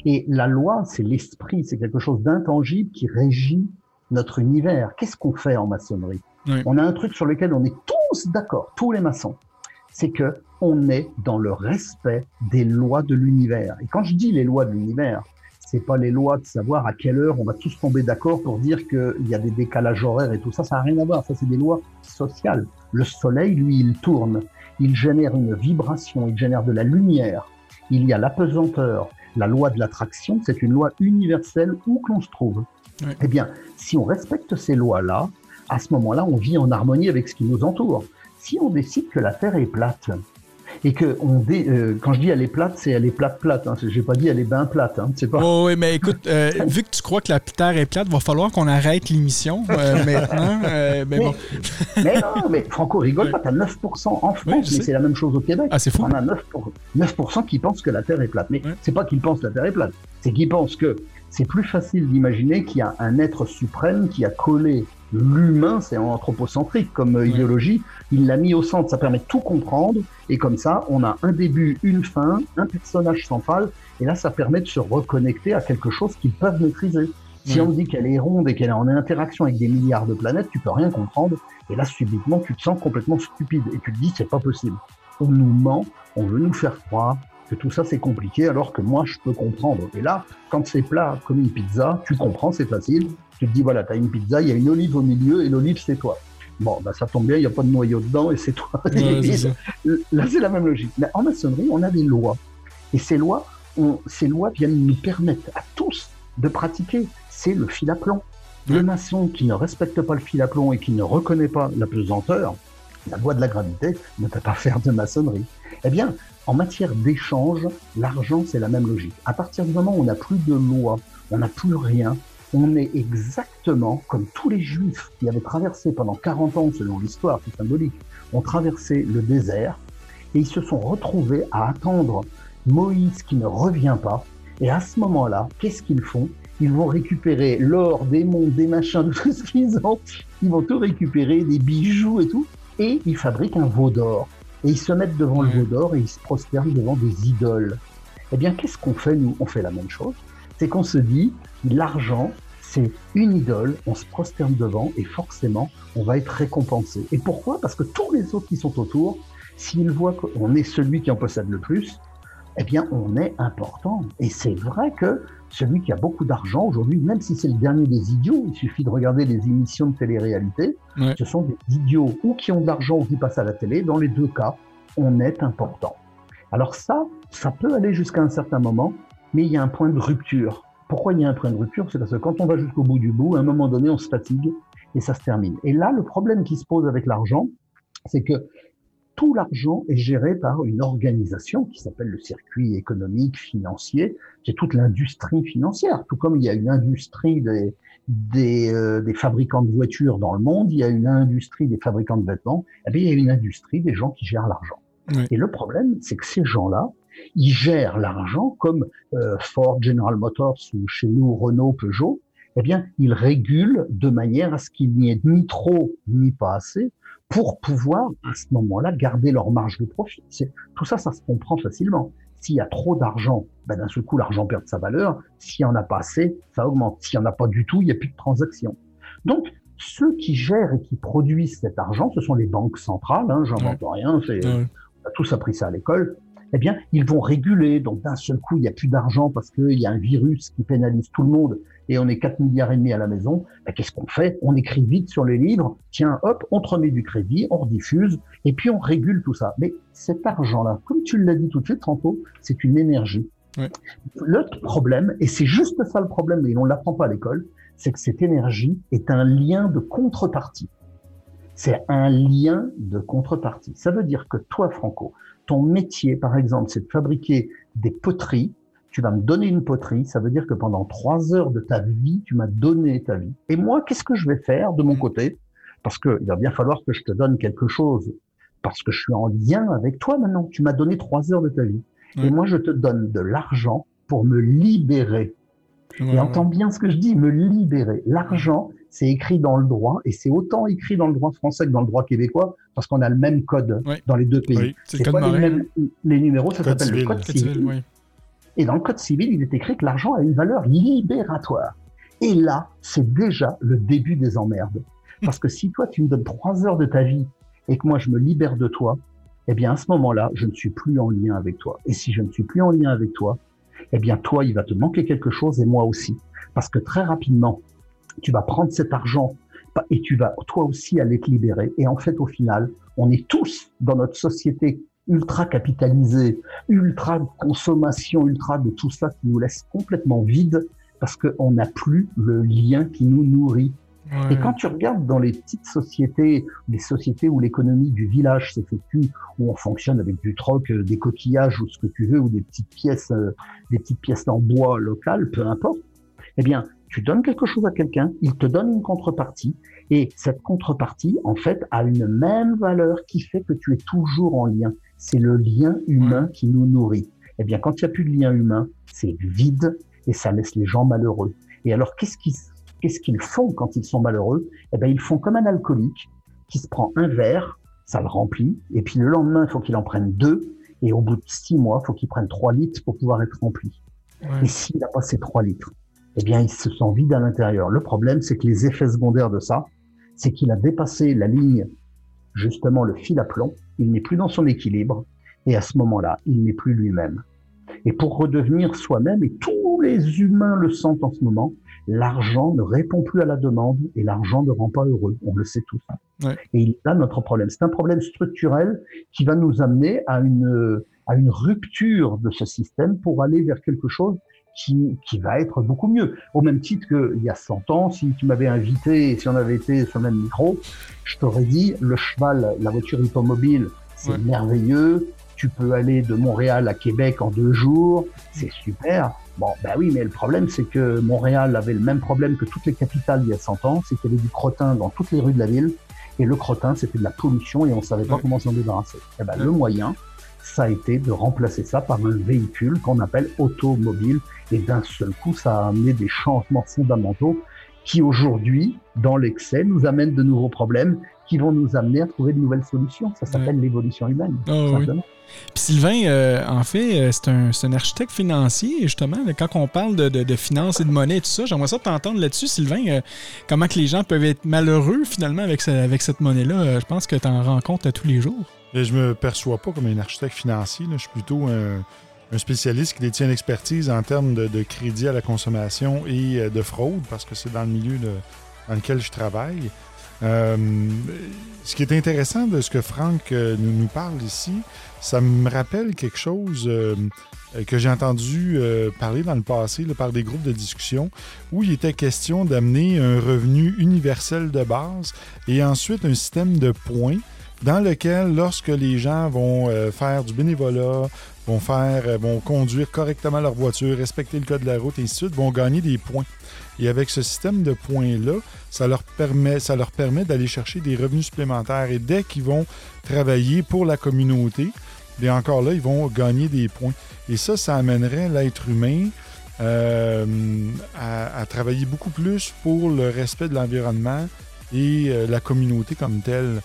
Et la loi, c'est l'esprit, c'est quelque chose d'intangible qui régit notre univers. Qu'est-ce qu'on fait en maçonnerie? On a un truc sur lequel on est tous d'accord, tous les maçons c'est que on est dans le respect des lois de l'univers. Et quand je dis les lois de l'univers, c'est pas les lois de savoir à quelle heure on va tous tomber d'accord pour dire qu'il y a des décalages horaires et tout ça, ça n'a rien à voir. Ça, c'est des lois sociales. Le soleil, lui, il tourne. Il génère une vibration, il génère de la lumière. Il y a l'apesanteur. La loi de l'attraction, c'est une loi universelle où que l'on se trouve. Eh bien, si on respecte ces lois-là, à ce moment-là, on vit en harmonie avec ce qui nous entoure si on décide que la Terre est plate, et que on euh, quand je dis elle est plate, c'est elle est plate plate. Hein. J'ai pas dit elle est bien plate. Hein. C'est pas.
Oh, oui, mais écoute, euh, vu que tu crois que la Terre est plate, va falloir qu'on arrête l'émission euh, maintenant. mais,
mais,
bon.
mais non, mais Franco rigole pas. T'as 9% en France, mais c'est la même chose au Québec.
Ah, c'est fou.
On a 9%, 9 qui pensent que la Terre est plate. Mais c'est pas qu'ils pensent que la Terre est plate, c'est qu'ils pensent que c'est plus facile d'imaginer qu'il y a un être suprême qui a collé l'humain, c'est anthropocentrique comme idéologie, il l'a mis au centre, ça permet de tout comprendre, et comme ça, on a un début, une fin, un personnage central, et là, ça permet de se reconnecter à quelque chose qu'ils peuvent maîtriser. Si on dit qu'elle est ronde et qu'elle est en interaction avec des milliards de planètes, tu peux rien comprendre, et là, subitement, tu te sens complètement stupide, et tu te dis, c'est pas possible. On nous ment, on veut nous faire croire que tout ça c'est compliqué alors que moi je peux comprendre. Et là, quand c'est plat comme une pizza, tu comprends, c'est facile, tu te dis, voilà, tu as une pizza, il y a une olive au milieu et l'olive, c'est toi. Bon, bah, ça tombe bien, il n'y a pas de noyau dedans et c'est toi. Là, c'est la même logique. Mais en maçonnerie, on a des lois. Et ces lois, ces lois viennent nous permettre à tous de pratiquer. C'est le fil à plomb. Le maçon qui ne respecte pas le fil à plomb et qui ne reconnaît pas la pesanteur, la loi de la gravité, ne peut pas faire de maçonnerie. Eh bien, en matière d'échange, l'argent, c'est la même logique. À partir du moment où on n'a plus de loi, on n'a plus rien, on est exactement comme tous les juifs qui avaient traversé pendant 40 ans, selon l'histoire, c'est symbolique, ont traversé le désert Et ils se sont retrouvés à attendre Moïse qui ne revient pas. Et à ce moment-là, qu'est-ce qu'ils font? Ils vont récupérer l'or, des monts, des machins, de tout ce qu'ils ont. Ils vont tout récupérer, des bijoux et tout. Et ils fabriquent un veau d'or. Et ils se mettent devant le veau d'or et ils se prosternent devant des idoles. Eh bien, qu'est-ce qu'on fait, nous? On fait la même chose. C'est qu'on se dit, l'argent, c'est une idole, on se prosterne devant et forcément, on va être récompensé. Et pourquoi? Parce que tous les autres qui sont autour, s'ils voient qu'on est celui qui en possède le plus, eh bien, on est important. Et c'est vrai que celui qui a beaucoup d'argent aujourd'hui, même si c'est le dernier des idiots, il suffit de regarder les émissions de télé-réalité, ce sont des idiots ou qui ont de l'argent ou qui passent à la télé. Dans les deux cas, on est important. Alors ça, ça peut aller jusqu'à un certain moment, mais il y a un point de rupture. Pourquoi il y a un point de rupture C'est parce que quand on va jusqu'au bout du bout, à un moment donné, on se fatigue et ça se termine. Et là, le problème qui se pose avec l'argent, c'est que tout l'argent est géré par une organisation qui s'appelle le circuit économique financier, c'est toute l'industrie financière. Tout comme il y a une industrie des, des, euh, des, fabricants de voitures dans le monde, il y a une industrie des fabricants de vêtements, et eh bien, il y a une industrie des gens qui gèrent l'argent. Et le problème, c'est que ces gens-là, ils gèrent l'argent comme euh, Ford, General Motors ou chez nous Renault, Peugeot. Eh bien, ils régulent de manière à ce qu'il n'y ait ni trop ni pas assez pour pouvoir à ce moment-là garder leur marge de profit. Tout ça, ça se comprend facilement. S'il y a trop d'argent, ben d'un seul coup, l'argent perd sa valeur. S'il y en a pas assez, ça augmente. S'il y en a pas du tout, il n'y a plus de transactions. Donc, ceux qui gèrent et qui produisent cet argent, ce sont les banques centrales. Hein, J'invente rien. C'est, On a tous appris ça à l'école eh bien, ils vont réguler. Donc, d'un seul coup, il n'y a plus d'argent parce qu'il y a un virus qui pénalise tout le monde et on est 4 milliards et demi à la maison. Ben, Qu'est-ce qu'on fait? On écrit vite sur les livres. Tiens, hop, on te remet du crédit, on rediffuse et puis on régule tout ça. Mais cet argent-là, comme tu l'as dit tout de suite, tantôt, c'est une énergie. Le problème, et c'est juste ça le problème, mais on ne l'apprend pas à l'école, c'est que cette énergie est un lien de contrepartie. C'est un lien de contrepartie. Ça veut dire que toi, Franco, ton métier, par exemple, c'est de fabriquer des poteries, tu vas me donner une poterie, ça veut dire que pendant trois heures de ta vie, tu m'as donné ta vie. Et moi, qu'est-ce que je vais faire de mon côté? Parce qu'il va bien falloir que je te donne quelque chose, parce que je suis en lien avec toi maintenant. Tu m'as donné trois heures de ta vie. Et moi, je te donne de l'argent pour me libérer. et entends bien ce que je dis, me libérer. L'argent, c'est écrit dans le droit, et c'est autant écrit dans le droit français que dans le droit québécois, parce qu'on a le même code dans les deux pays. Oui,
c'est pas les, mêmes,
les numéros, ça s'appelle le code, civil. Et dans le code civil, il est écrit que l'argent a une valeur libératoire. Et là, c'est déjà le début des emmerdes. Parce que si toi, tu me donnes trois heures de ta vie et que moi, je me libère de toi, eh bien, à ce moment-là, je ne suis plus en lien avec toi. Et si je ne suis plus en lien avec toi, eh bien, toi, il va te manquer quelque chose et moi aussi. Parce que très rapidement, tu vas prendre cet argent et tu vas toi aussi aller te libérer. Et en fait, au final, on est tous dans notre société ultra capitalisée, ultra consommation, ultra de tout ça qui nous laisse complètement vide parce qu'on n'a plus le lien qui nous nourrit. Et quand tu regardes dans les petites sociétés, les sociétés où l'économie du village s'effectue, où on fonctionne avec du troc, euh, des coquillages ou ce que tu veux, ou des petites pièces, euh, des petites pièces en bois local, peu importe, eh bien, tu donnes quelque chose à quelqu'un, il te donne une contrepartie, et cette contrepartie, en fait, a une même valeur qui fait que tu es toujours en lien. C'est le lien humain qui nous nourrit. Eh bien, quand il n'y a plus de lien humain, c'est vide et ça laisse les gens malheureux. Et alors, qu'est-ce qu'ils qu'est-ce qu'ils font quand ils sont malheureux? Eh bien, ils font comme un alcoolique qui se prend un verre, ça le remplit, et puis le lendemain, il faut qu'il en prenne deux, et au bout de six mois, il faut qu'il prenne trois litres pour pouvoir être rempli. Et s'il n'a pas ces trois litres, eh bien, il se sent vide à l'intérieur. Le problème, c'est que les effets secondaires de ça, c'est qu'il a dépassé la ligne, justement le fil à plomb, il n'est plus dans son équilibre, et à ce moment-là, il n'est plus lui-même. Et pour redevenir soi-même, et tous les humains le sentent en ce moment, l'argent ne répond plus à la demande et l'argent ne rend pas heureux. On le sait tous. Ouais. Et là, notre problème, c'est un problème structurel qui va nous amener à une, à une rupture de ce système pour aller vers quelque chose qui, qui va être beaucoup mieux. Au même titre qu'il y a 100 ans, si tu m'avais invité, si on avait été sur le même micro, je t'aurais dit, le cheval, la voiture hippomobile, c'est merveilleux. Tu peux aller de Montréal à Québec en deux jours, c'est super. Bon, ben oui, mais le problème, c'est que Montréal avait le même problème que toutes les capitales il y a 100 ans, c'est qu'il y avait du crottin dans toutes les rues de la ville, et le crottin, c'était de la pollution, et on savait pas comment s'en débarrasser. Et eh ben, le moyen, ça a été de remplacer ça par un véhicule qu'on appelle automobile. Et d'un seul coup, ça a amené des changements fondamentaux qui aujourd'hui, dans l'excès, nous amènent de nouveaux problèmes qui vont nous amener à trouver de nouvelles solutions. Ça s'appelle l'évolution humaine.
Oh, oui. Puis Sylvain, euh, en fait, euh, c'est un, un, architecte financier, justement. Quand on parle de, de, de finances et de monnaie et tout ça, j'aimerais ça t'entendre là-dessus, Sylvain. Euh, comment que les gens peuvent être malheureux, finalement, avec, avec cette monnaie-là? je pense que tu en rencontres à tous les jours.
Et je me perçois pas comme un architecte financier. Là. Je suis plutôt un, spécialiste qui détient l'expertise en termes de, crédit à la consommation et de fraude, parce que c'est dans le milieu dans lequel je travaille. Euh, ce qui est intéressant de ce que Franck nous, nous parle ici, ça me rappelle quelque chose euh, que j'ai entendu euh, parler dans le passé là, par des groupes de discussion où il était question d'amener un revenu universel de base et ensuite un système de points dans lequel, lorsque les gens vont euh, faire du bénévolat, vont faire, euh, vont conduire correctement leur voiture, respecter le code de la route et ainsi de suite, vont gagner des points. Et avec ce système de points-là, ça leur permet, ça leur permet d'aller chercher des revenus supplémentaires. Et dès qu'ils vont travailler pour la communauté, et encore là, ils vont gagner des points. Et ça, ça amènerait l'être humain euh, à, à, travailler beaucoup plus pour le respect de l'environnement et euh, la communauté comme telle.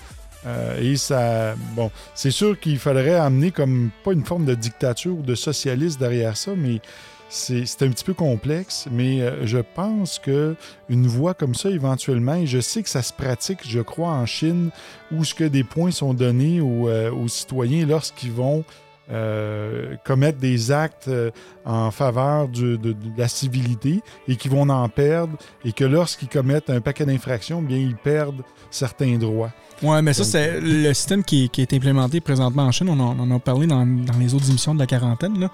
Euh, et ça, bon, c'est sûr qu'il faudrait amener comme pas une forme de dictature ou de socialisme derrière ça, mais c'est un petit peu complexe, mais euh, je pense que une voie comme ça, éventuellement, et je sais que ça se pratique, je crois, en Chine, où ce que des points sont donnés aux, euh, citoyens lorsqu'ils vont commettre des actes en faveur de, la civilité et qui vont en perdre, et que lorsqu'ils commettent un paquet d'infractions, bien, ils perdent certains droits.
Oui, mais ça, c'est le système qui, qui, est implémenté présentement en Chine. On en, on en a parlé dans, dans, les autres émissions de la quarantaine. Là.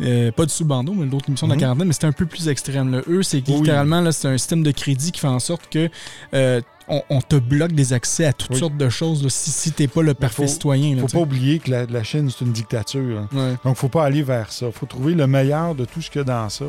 Euh, pas du sous-bandeau, mais d'autres émissions mm -hmm. de la quarantaine, mais c'est un peu plus extrême. Là. Eux, c'est littéralement, oui. c'est un système de crédit qui fait en sorte que euh, on, on, te bloque des accès à toutes oui. sortes de choses là, si, si tu n'es pas le parfait
faut,
citoyen.
Il ne faut pas oublier que la, la Chine, c'est une dictature. Hein. Ouais. Donc, il ne faut pas aller vers ça. Il faut trouver le meilleur de tout ce qu'il y a dans ça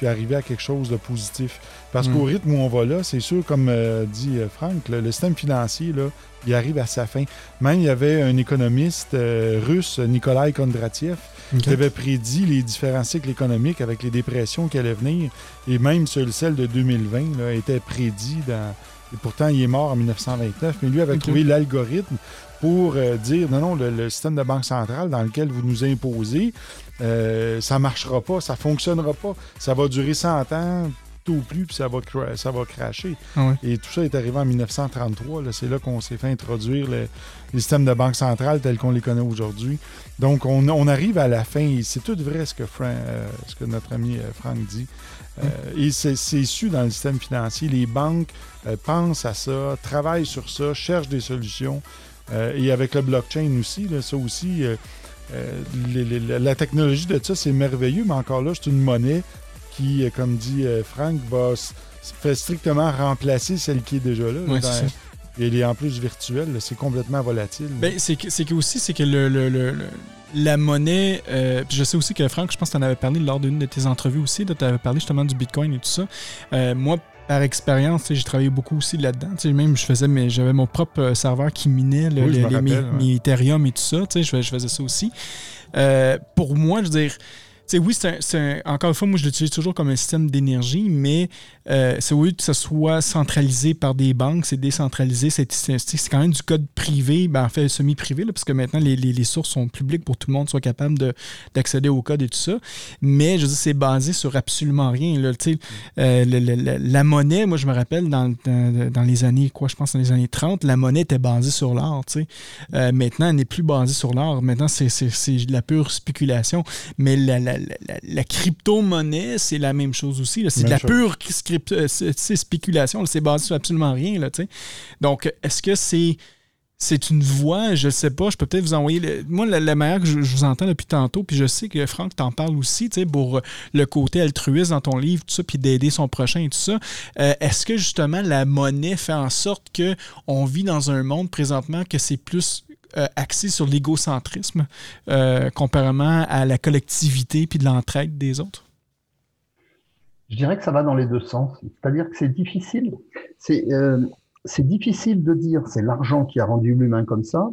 puis arriver à quelque chose de positif. Parce mm. qu'au rythme où on va là, c'est sûr, comme euh, dit Franck, le, le, système financier, là, il arrive à sa fin. Même il y avait un économiste euh, russe, Nikolai Kondratiev, okay. qui avait prédit les différents cycles économiques avec les dépressions qui allaient venir. Et même celui de 2020 là, était prédit dans... Et pourtant, il est mort en 1929, mais lui avait okay. trouvé l'algorithme pour euh, dire non, non, le, le, système de banque centrale dans lequel vous nous imposez, euh, ça ne marchera pas, ça ne fonctionnera pas, ça va durer 100 ans, tout plus, puis ça va, ça va cracher.
Ah.
Et tout ça est arrivé en 1933. C'est là, là qu'on s'est fait introduire le, les systèmes de banque centrale tels qu'on les connaît aujourd'hui. Donc, on, on, arrive à la fin. C'est tout vrai ce que, Frank, euh, ce que notre ami euh, Franck dit. Euh, et c'est su dans le système financier. Les banques pensent à ça, travaillent sur ça, cherchent des solutions. Euh, et avec le blockchain aussi, là, ça aussi, les, les, la technologie de ça, c'est merveilleux, mais encore là, c'est une monnaie qui, comme dit Franck, va fait strictement remplacer celle qui est déjà là. Dans, et elle est en plus virtuelle, c'est complètement volatile.
Ben, c'est que, que aussi, c'est que le, le, le, la monnaie, euh, je sais aussi que Franck, je pense que tu en avais parlé lors d'une de tes entrevues aussi, tu avais parlé justement du Bitcoin et tout ça. Euh, moi, par expérience, j'ai travaillé beaucoup aussi là-dedans. Même, je faisais, mais j'avais mon propre serveur qui minait le, les,
rappelle,
mes,
ouais.
mes, Ethereum et tout ça. Je, je faisais ça aussi. Euh, pour moi, je veux dire, oui, c'est encore une fois, moi, je l'utilise toujours comme un système d'énergie, mais euh, c'est oui que ce soit centralisé par des banques, c'est décentralisé, c'est quand même du code privé, ben, en fait, semi-privé, parce que maintenant, les, les, sources sont publiques pour que tout le monde soit capable d'accéder au code et tout ça. Mais, je veux c'est basé sur absolument rien. Là, euh, le, la monnaie, moi, je me rappelle, dans, dans, les années, quoi, je pense, dans les années 30, la monnaie était basée sur l'or, euh, maintenant, elle n'est plus basée sur l'or. Maintenant, c'est de la pure spéculation. Mais la, la la, la crypto-monnaie, c'est la même chose aussi. C'est de la chose. pure euh, spéculation. C'est basé sur absolument rien. Là, Donc, est-ce que c'est c'est une voie, je ne sais pas, je peux peut-être vous envoyer. Le, moi, la, la, manière que je, je, vous entends depuis tantôt, puis je sais que Franck t'en parle aussi, tu sais, pour le côté altruiste dans ton livre, tout ça, puis d'aider son prochain et tout ça. Euh, Est-ce que justement la monnaie fait en sorte que on vit dans un monde présentement que c'est plus euh, axé sur l'égocentrisme euh, comparément à la collectivité puis de l'entraide des autres?
Je dirais que ça va dans les deux sens. C'est-à-dire que c'est difficile. C'est euh, difficile de dire c'est l'argent qui a rendu l'humain comme ça.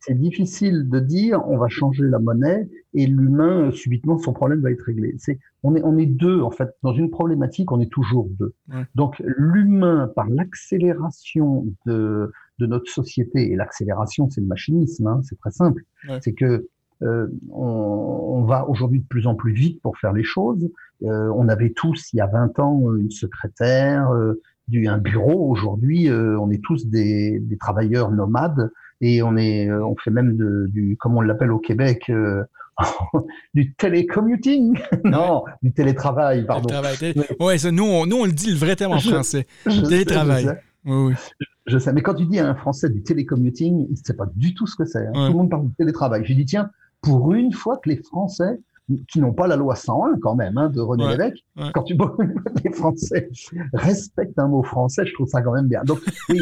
C'est difficile de dire on va changer la monnaie et l'humain subitement son problème va être réglé. On est on est deux en fait dans une problématique on est toujours deux. Donc l'humain par l'accélération de de notre société et l'accélération c'est le machinisme hein, c'est très simple. C'est que euh, on, on, va aujourd'hui de plus en plus vite pour faire les choses. Euh, on avait tous, il y a 20 ans, une secrétaire, euh, du, un bureau. Aujourd'hui, euh, on est tous des, des, travailleurs nomades et on est, on fait même de, du, comme on l'appelle au Québec, du télécommuting. non, du télétravail, pardon. Télétravail,
Ouais, ça, nous, on, nous, on le dit le vrai terme en français. télétravail.
Oui, oui. Je sais, mais quand tu dis à un Français du télécommuting, il ne sait pas du tout ce que c'est. Hein. Tout le monde parle du télétravail. J'ai dit, tiens, pour une fois que les Français qui n'ont pas la loi 101 quand même hein, de René Lévesque, quand tu vois les Français respectent un mot français, je trouve ça quand même bien. Donc oui,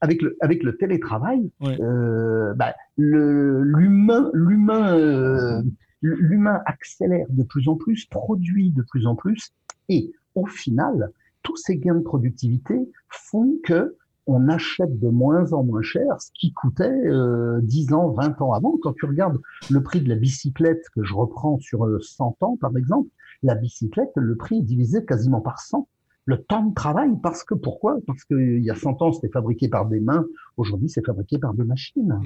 avec le avec le télétravail, euh, bah, l'humain l'humain euh, l'humain accélère de plus en plus, produit de plus en plus, et au final, tous ces gains de productivité font que on achète de moins en moins cher ce qui coûtait euh, 10 ans, 20 ans avant. Quand tu regardes le prix de la bicyclette que je reprends sur 100 euh, ans, par exemple, la bicyclette, le prix est divisé quasiment par 100. Le temps de travail, parce que pourquoi? Parce qu'il y a 100 ans, c'était fabriqué par des mains. Aujourd'hui, c'est fabriqué par des machines.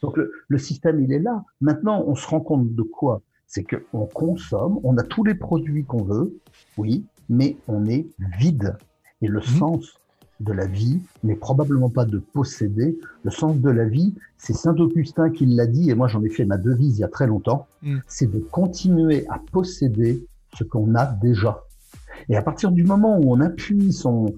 Donc le, le, système, il est là. Maintenant, on se rend compte de quoi? C'est qu'on consomme, on a tous les produits qu'on veut, oui, mais on est vide. Et le mmh. sens de la vie n'est probablement pas de posséder. Le sens de la vie, c'est Saint Augustin qui l'a dit, et moi j'en ai fait ma devise il y a très longtemps, mm. c'est de continuer à posséder ce qu'on a déjà. Et à partir du moment où on appuie son,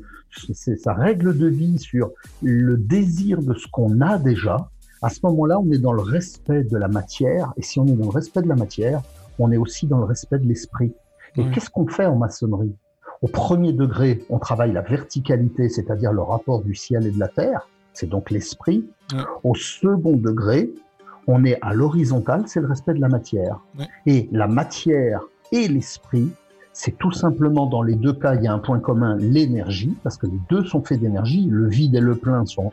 sa règle de vie sur le désir de ce qu'on a déjà, à ce moment-là, on est dans le respect de la matière. Et si on est dans le respect de la matière, on est aussi dans le respect de l'esprit. Et qu'est-ce qu'on fait en maçonnerie? Au premier degré, on travaille la verticalité, c'est-à-dire le rapport du ciel et de la terre, c'est donc l'esprit. Au second degré, on est à l'horizontale, c'est le respect de la matière. Et la matière et l'esprit, c'est tout simplement dans les deux cas, il y a un point commun, l'énergie, parce que les deux sont faits d'énergie, le vide et le plein sont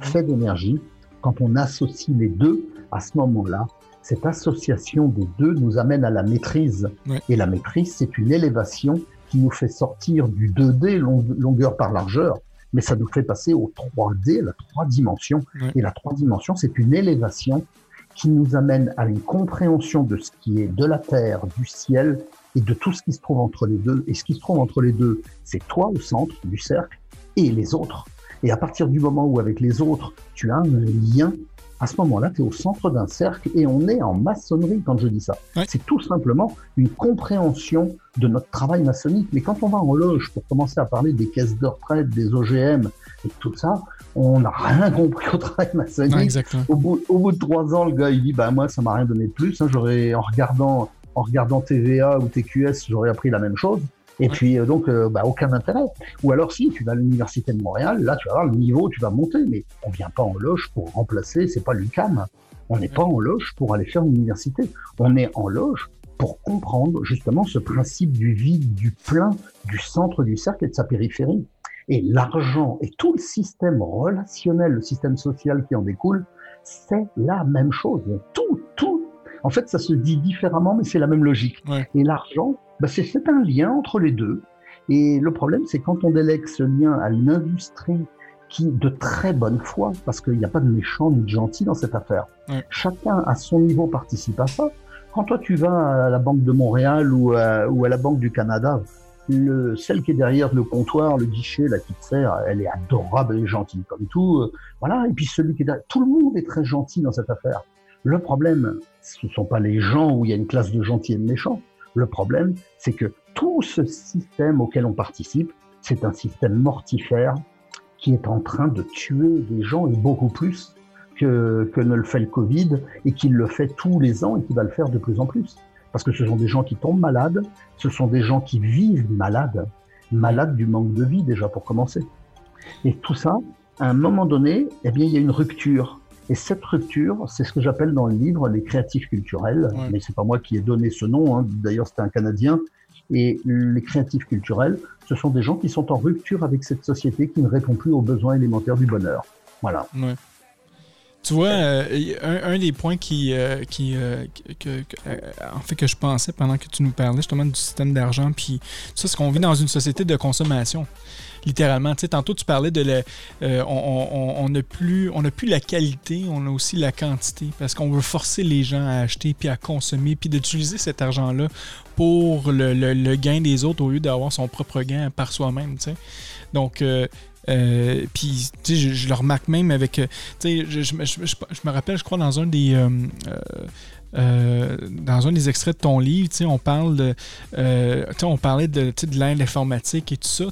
faits d'énergie. Quand on associe les deux, à ce moment-là, cette association des deux nous amène à la maîtrise. Et la maîtrise, c'est une élévation qui nous fait sortir du 2D, longueur par largeur, mais ça nous fait passer au 3D, la trois dimensions. Et la trois dimensions, c'est une élévation qui nous amène à une compréhension de ce qui est de la terre, du ciel et de tout ce qui se trouve entre les deux. Et ce qui se trouve entre les deux, c'est toi au centre du cercle et les autres. Et à partir du moment où avec les autres, tu as un lien à ce moment-là, tu es au centre d'un cercle et on est en maçonnerie quand je dis ça. C'est tout simplement une compréhension de notre travail maçonnique. Mais quand on va en loge pour commencer à parler des caisses de retraite, des OGM et tout ça, on n'a rien compris au travail maçonnique. au, bout, au, bout, de trois ans, le gars, il dit, bah, moi, ça m'a rien donné de plus. Hein. J'aurais, en regardant, en regardant TVA ou TQS, j'aurais appris la même chose. Et puis, euh, donc, euh, bah, aucun intérêt. Ou alors, si, tu vas à l'université de Montréal, là, tu vas voir le niveau, tu vas monter. Mais on vient pas en loge pour remplacer, c'est pas l'UCAM. On n'est pas en loge pour aller faire l'université. On est en loge pour comprendre justement ce principe du vide, du plein, du centre du cercle et de sa périphérie. Et l'argent et tout le système relationnel, le système social qui en découle, c'est la même chose. Tout, tout. En fait, ça se dit différemment, mais c'est la même logique. Et l'argent, bah, c'est un lien entre les deux. Et le problème, c'est quand on délègue ce lien à une industrie qui, de très bonne foi, parce qu'il n'y a pas de méchant ni de gentil dans cette affaire, chacun à son niveau participe à ça. Quand toi tu vas à la Banque de Montréal ou à, ou à la Banque du Canada, le, celle qui est derrière le comptoir, le guichet, la petite sert, elle est adorable et gentille, comme tout. Voilà. Et puis celui qui est derrière, tout le monde est très gentil dans cette affaire. Le problème, ce ne sont pas les gens où il y a une classe de gentils et de méchants. Le problème, c'est que tout ce système auquel on participe, c'est un système mortifère qui est en train de tuer des gens et beaucoup plus que, que ne le fait le Covid et qui le fait tous les ans et qui va le faire de plus en plus. Parce que ce sont des gens qui tombent malades, ce sont des gens qui vivent malades, malades du manque de vie déjà pour commencer. Et tout ça, à un moment donné, eh bien, il y a une rupture. Et cette rupture, c'est ce que j'appelle dans le livre les créatifs culturels. Mais c'est pas moi qui ai donné ce nom. Hein. D'ailleurs, c'était un Canadien. Et les créatifs culturels, ce sont des gens qui sont en rupture avec cette société qui ne répond plus aux besoins élémentaires du bonheur. Voilà.
Tu vois, euh, un, des points qui, euh, euh, en fait que je pensais pendant que tu nous parlais justement du système d'argent, puis ça, c'est qu'on vit dans une société de consommation littéralement. Tu sais, tantôt, tu parlais de la, on n'a plus, on plus la qualité, on a aussi la quantité parce qu'on veut forcer les gens à acheter puis à consommer puis d'utiliser cet argent-là pour le, le, gain des autres au lieu d'avoir son propre gain par soi-même. Tu sais. Donc, euh, puis, tu sais, je, le remarque même avec. Tu sais, je, je, me rappelle, je crois, dans un des. Euh, euh, dans un des extraits de ton livre, on parle de, euh, on parlait de, de l'Inde informatique et tout ça.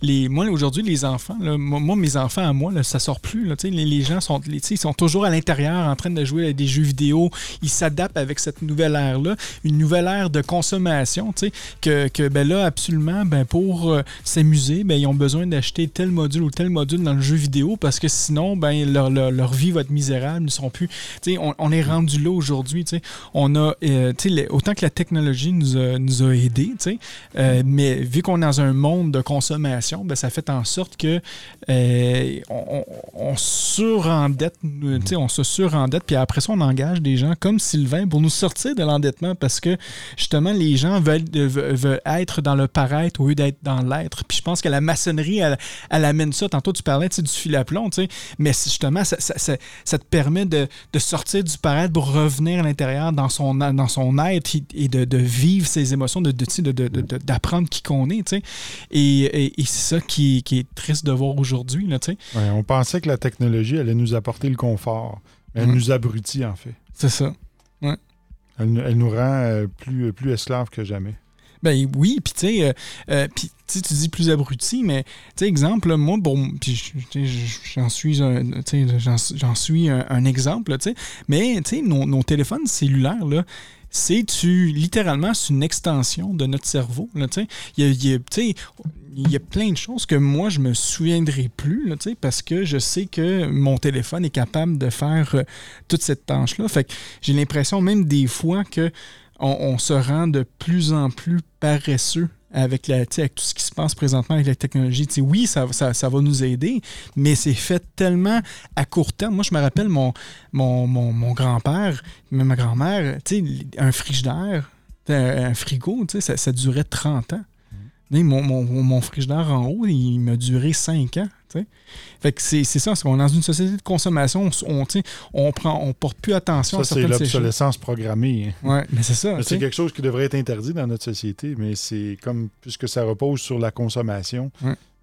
Les, moi, aujourd'hui, les enfants, moi, mes enfants à moi, là, ça sort plus. Là, les, les gens sont, ils sont toujours à l'intérieur en train de jouer à des jeux vidéo. Ils s'adaptent avec cette nouvelle ère-là, une nouvelle ère de consommation, que, que ben là, absolument, ben, pour euh, s'amuser, ben, ils ont besoin d'acheter tel module ou tel module dans le jeu vidéo parce que sinon, ben, leur, vie va être misérable. Ils sont plus. On, on est rendu là aujourd'hui on a, euh, autant que la technologie nous a, aidés, euh, mais vu qu'on est dans un monde de consommation, ben, ça fait en sorte que euh, on, se surendette, puis après ça, on engage des gens comme Sylvain pour nous sortir de l'endettement parce que justement, les gens veulent, veulent être dans le paraître au lieu d'être dans l'être. Puis je pense que la maçonnerie, elle, amène ça. Tantôt, tu parlais du fil à plomb, mais justement, ça, ça, te permet de, de sortir du paraître pour revenir à l'intérieur dans son, dans son être et de, vivre ses émotions, de, d'apprendre qui qu'on est. Et, et, c'est ça qui, est triste de voir aujourd'hui. Ouais,
on pensait que la technologie allait nous apporter le confort. Elle nous abrutit, en fait.
C'est ça. Ouais.
Elle, nous rend euh, plus, plus esclaves que jamais.
Ben oui, puis tu sais, euh, euh, tu dis plus abruti, mais tu exemple, moi, bon, j'en suis, suis un, exemple, mais tu sais, nos, téléphones cellulaires, là, c'est littéralement une extension de notre cerveau. Il, y a, il y a plein de choses que moi je me souviendrai plus là, parce que je sais que mon téléphone est capable de faire euh, toute cette tâche-là. Fait que j'ai l'impression même des fois que on, se rend de plus en plus paresseux avec, la, avec tout ce qui se passe présentement avec la technologie. oui, ça, ça, va nous aider, mais c'est fait tellement à court terme. Moi, je me rappelle mon, mon, mon, grand-père, même ma grand-mère, un frigidaire, un frigo, ça, ça durait 30 ans. Mon, mon, mon frigidaire en haut, il m'a duré 5 ans. Fait que c'est ça, parce qu'on est dans une société de consommation, on, on prend, on porte plus attention
ça, à certaines c'est l'obsolescence programmée.
Oui, mais c'est ça.
C'est quelque chose qui devrait être interdit dans notre société, mais c'est comme, puisque ça repose sur la consommation,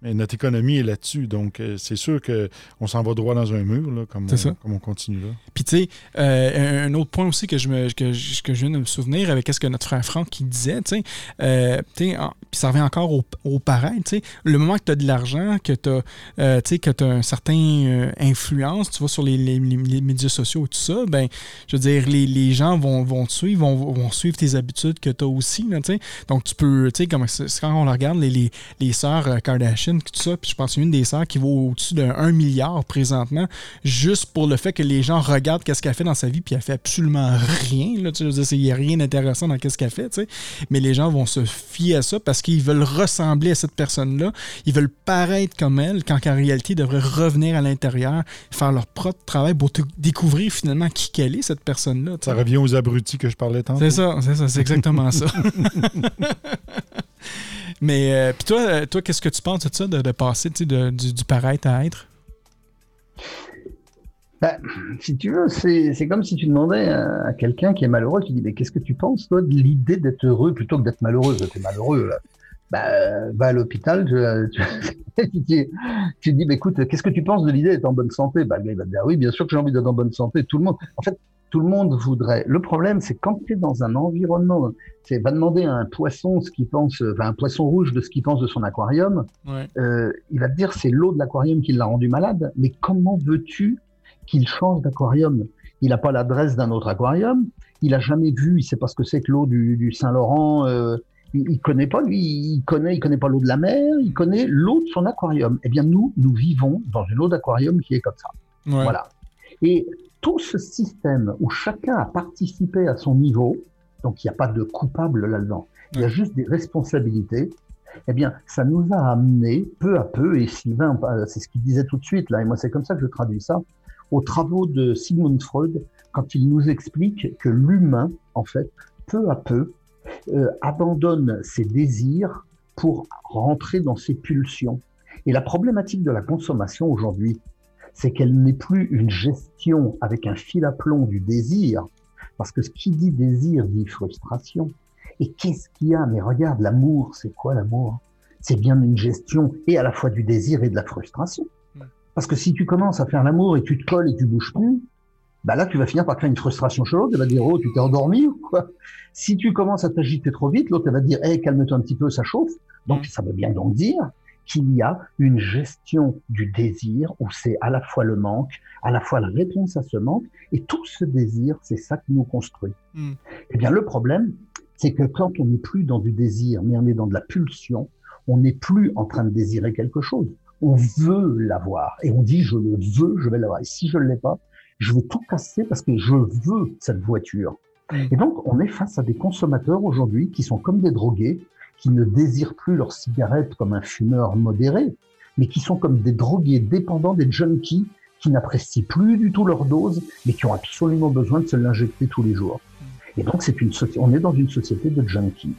mais notre économie est là-dessus. Donc, euh, c'est sûr qu'on s'en va droit dans un mur, là, comme, on, comme on continue là.
Puis, tu sais, euh, un autre point aussi que je, me, que, je viens de me souvenir avec ce que notre frère Franck qui disait, tu sais, euh, puis ça revient encore au, au pareil, tu sais, le moment que tu as de l'argent, que tu as, tu que as un certain influence, tu vois, sur les, les, médias sociaux et tout ça, ben, je veux dire, les, les gens vont, vont te suivre, vont, vont suivre tes habitudes que tu as aussi, tu sais. Donc, tu peux, tu sais, comme quand on regarde, les, les, les sœurs Kardashian, tout ça. Puis je pense qu'il y a une des sœurs qui vaut au-dessus d'un 1 milliard présentement, juste pour le fait que les gens regardent qu'est-ce qu'elle fait dans sa vie, puis elle fait absolument rien. Là, tu il n'y a rien d'intéressant dans qu'est-ce qu'elle fait, tu sais. Mais les gens vont se fier à ça parce qu'ils veulent ressembler à cette personne-là. Ils veulent paraître comme elle, quand en réalité, ils devraient revenir à l'intérieur, faire leur propre travail pour découvrir finalement qui qu'elle est, cette personne-là.
Ça revient aux abrutis que je parlais tantôt.
C'est ça, c'est ça, c'est exactement ça. Mais euh, puis toi, euh, toi qu'est-ce que tu penses de ça, de, passer de, du, du paraître à être?
Ben, si tu veux, c'est comme si tu demandais à, quelqu'un qui est malheureux, tu dis, mais qu'est-ce que tu penses, toi, de l'idée d'être heureux plutôt que d'être malheureux? Tu es malheureux, là. Ben, va à l'hôpital, tu, tu, dis, écoute, qu'est-ce que tu penses de l'idée d'être en bonne santé? Ben, Le il va te dire, oui, bien sûr que j'ai envie d'être en bonne santé. Tout le monde. En fait, tout le monde voudrait. Le problème, c'est quand tu es dans un environnement, c'est va demander à un poisson ce qu'il pense, enfin, un poisson rouge de ce qu'il pense de son aquarium. Euh, il va te dire c'est l'eau de l'aquarium qui l'a rendu malade. Mais comment veux-tu qu'il change d'aquarium? Il n'a pas l'adresse d'un autre aquarium. Il a jamais vu, il sait pas ce que c'est que l'eau du, Saint-Laurent. Euh, il, il, connaît pas, lui, il connaît, il connaît pas l'eau de la mer. Il connaît l'eau de son aquarium. Eh bien, nous, nous vivons dans une eau d'aquarium qui est comme ça. Voilà. Et tout ce système où chacun a participé à son niveau, donc il n'y a pas de coupable là-dedans, il y a juste des responsabilités, eh bien, ça nous a amené peu à peu, et Sylvain, euh, c'est ce qu'il disait tout de suite, là, et moi c'est comme ça que je traduis ça, aux travaux de Sigmund Freud quand il nous explique que l'humain, en fait, peu à peu, euh, abandonne ses désirs pour rentrer dans ses pulsions. Et la problématique de la consommation aujourd'hui, c'est qu'elle n'est plus une gestion avec un fil à plomb du désir, parce que ce qui dit désir dit frustration. Et qu'est-ce qu'il y a? Mais regarde, l'amour, c'est quoi l'amour? C'est bien une gestion et à la fois du désir et de la frustration. Parce que si tu commences à faire l'amour et tu te colles et tu bouges plus, bah là, tu vas finir par créer une frustration chez l'autre. Elle va dire, oh, tu t'es endormi ou quoi? Si tu commences à t'agiter trop vite, l'autre, elle va dire, hé, calme-toi un petit peu, ça chauffe. Donc, ça veut bien donc dire qu'il y a une gestion du désir où c'est à la fois le manque, à la fois la réponse à ce manque, et tout ce désir, c'est ça qui nous construit. Mm. Eh bien, le problème, c'est que quand on n'est plus dans du désir, mais on est dans de la pulsion, on n'est plus en train de désirer quelque chose. On veut l'avoir et on dit je le veux, je vais l'avoir. Et si je ne l'ai pas, je vais tout casser parce que je veux cette voiture. Mm. Et donc, on est face à des consommateurs aujourd'hui qui sont comme des drogués, qui ne désirent plus leur cigarette comme un fumeur modéré, mais qui sont comme des drogués dépendants des junkies qui n'apprécient plus du tout leur dose, mais qui ont absolument besoin de se l'injecter tous les jours. Et donc, c'est une on est dans une société de junkies.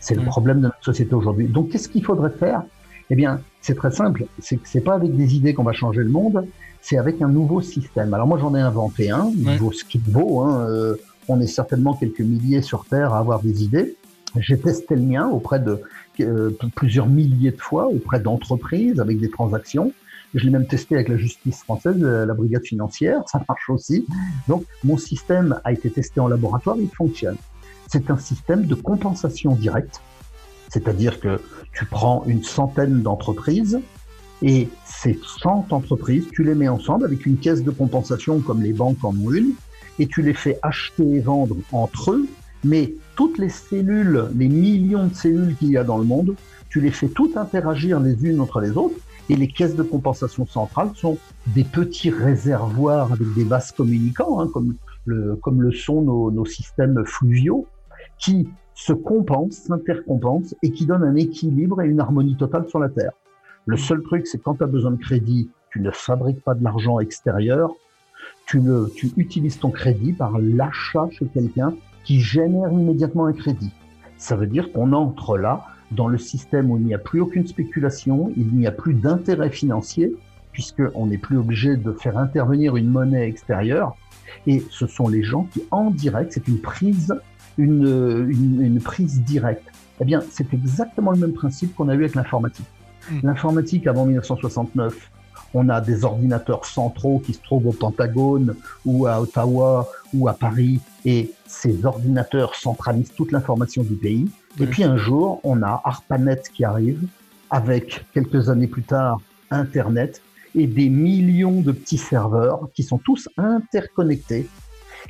C'est le problème de notre société aujourd'hui. Donc, qu'est-ce qu'il faudrait faire? Eh bien, c'est très simple. C'est c'est pas avec des idées qu'on va changer le monde. C'est avec un nouveau système. Alors moi, j'en ai inventé un. Il vaut ce qu'il vaut. Hein. Euh, on est certainement quelques milliers sur Terre à avoir des idées. J'ai testé le mien auprès de euh, plusieurs milliers de fois, auprès d'entreprises avec des transactions. Je l'ai même testé avec la justice française, euh, la brigade financière, ça marche aussi. Donc mon système a été testé en laboratoire, il fonctionne. C'est un système de compensation directe, c'est-à-dire que tu prends une centaine d'entreprises et ces 100 entreprises, tu les mets ensemble avec une caisse de compensation comme les banques en ont une, et tu les fais acheter et vendre entre eux mais toutes les cellules, les millions de cellules qu'il y a dans le monde, tu les fais toutes interagir les unes entre les autres, et les caisses de compensation centrales sont des petits réservoirs avec des vases communicants, hein, comme, le, comme le sont nos, nos systèmes fluviaux, qui se compensent, s'intercompensent et qui donnent un équilibre et une harmonie totale sur la Terre. Le seul truc, c'est quand tu besoin de crédit, tu ne fabriques pas de l'argent extérieur, tu, le, tu utilises ton crédit par l'achat chez quelqu'un qui génère immédiatement un crédit. Ça veut dire qu'on entre là dans le système où il n'y a plus aucune spéculation, il n'y a plus d'intérêt financier, puisqu'on n'est plus obligé de faire intervenir une monnaie extérieure. Et ce sont les gens qui, en direct, c'est une prise, une, une, prise directe. Eh bien, c'est exactement le même principe qu'on a eu avec l'informatique. Hmm. L'informatique avant 1969, on a des ordinateurs centraux qui se trouvent au Pentagone ou à Ottawa ou à Paris et ces ordinateurs centralisent toute l'information du pays. Et puis un jour, on a ARPANET qui arrive avec quelques années plus tard Internet et des millions de petits serveurs qui sont tous interconnectés.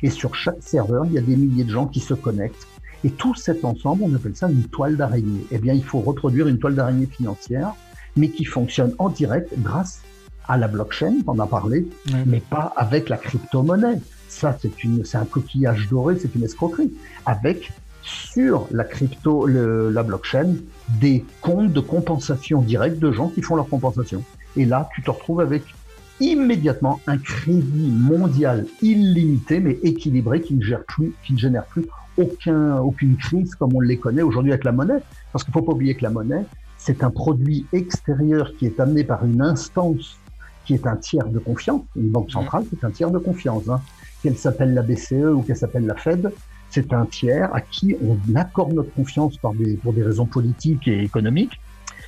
Et sur chaque serveur, il y a des milliers de gens qui se connectent. Et tout cet ensemble, on appelle ça une toile d'araignée. Eh bien, il faut reproduire une toile d'araignée financière, mais qui fonctionne en direct grâce à la blockchain, on a parlé, mais pas avec la crypto-monnaie. Ça, c'est une, c'est un coquillage doré, c'est une escroquerie. Avec sur la crypto, le, la blockchain, des comptes de compensation directe de gens qui font leur compensation. Et là, tu te retrouves avec immédiatement un crédit mondial illimité, mais équilibré, qui ne gère plus, qui ne génère plus aucun, aucune crise comme on les connaît aujourd'hui avec la monnaie. Parce qu'il faut pas oublier que la monnaie, c'est un produit extérieur qui est amené par une instance qui est un tiers de confiance. Une banque centrale, c'est un tiers de confiance. Hein. Qu'elle s'appelle la BCE ou qu'elle s'appelle la Fed, c'est un tiers à qui on accorde notre confiance par des, pour des raisons politiques et économiques.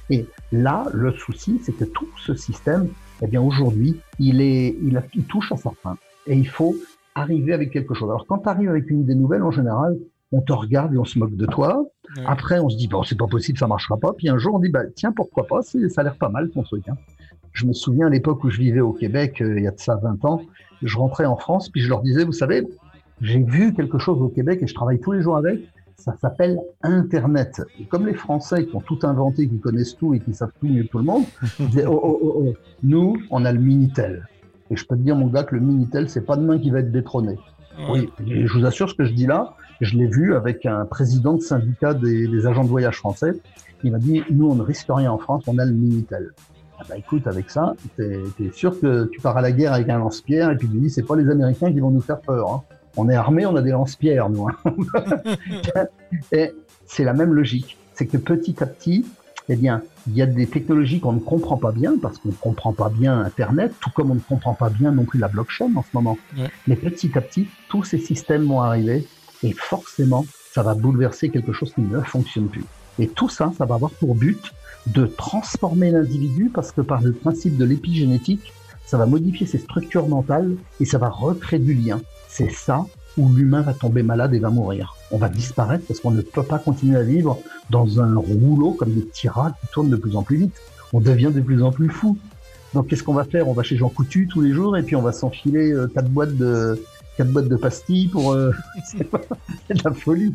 Et là, le souci, c'est que tout ce système, eh bien aujourd'hui, il, est, il, il touche à sa fin. Et il faut arriver avec quelque chose. Alors quand tu arrives avec une idée nouvelle, en général, on te regarde et on se moque de toi. Après, on se dit, bon, c'est pas possible, ça marchera pas. Puis un jour, on dit, bah, tiens, pourquoi pas, ça a l'air pas mal ton truc. Hein. Je me souviens à l'époque où je vivais au Québec, euh, il y a de ça 20 ans, je rentrais en France, puis je leur disais, vous savez, j'ai vu quelque chose au Québec et je travaille tous les jours avec, ça s'appelle Internet. Et comme les Français qui ont tout inventé, qui connaissent tout et qui savent tout mieux que tout le monde, ils disaient, oh, oh, oh, oh, nous, on a le Minitel. Et je peux te dire, mon gars, que le Minitel, c'est pas demain qui va être détrôné. Oui, et je vous assure, ce que je dis là, je l'ai vu avec un président de syndicat des, des agents de voyage français. Il m'a dit, nous, on ne risque rien en France, on a le Minitel. Ah bah écoute, avec ça, t'es es sûr que tu pars à la guerre avec un lance-pierre et puis tu dis c'est pas les Américains qui vont nous faire peur. Hein. On est armés, on a des lance-pierres, nous. Hein. et c'est la même logique. C'est que petit à petit, eh bien, il y a des technologies qu'on ne comprend pas bien parce qu'on ne comprend pas bien Internet, tout comme on ne comprend pas bien non plus la blockchain en ce moment. Mais petit à petit, tous ces systèmes vont arriver et forcément, ça va bouleverser quelque chose qui ne fonctionne plus. Et tout ça, ça va avoir pour but de transformer l'individu parce que par le principe de l'épigénétique, ça va modifier ses structures mentales et ça va recréer du lien. C'est ça où l'humain va tomber malade et va mourir. On va disparaître parce qu'on ne peut pas continuer à vivre dans un rouleau comme des petits qui tournent de plus en plus vite. On devient de plus en plus fou. Donc qu'est-ce qu'on va faire? On va chez Jean Coutu tous les jours et puis on va s'enfiler euh, quatre boîtes de quatre boîtes de pastilles pour euh, c'est de la folie.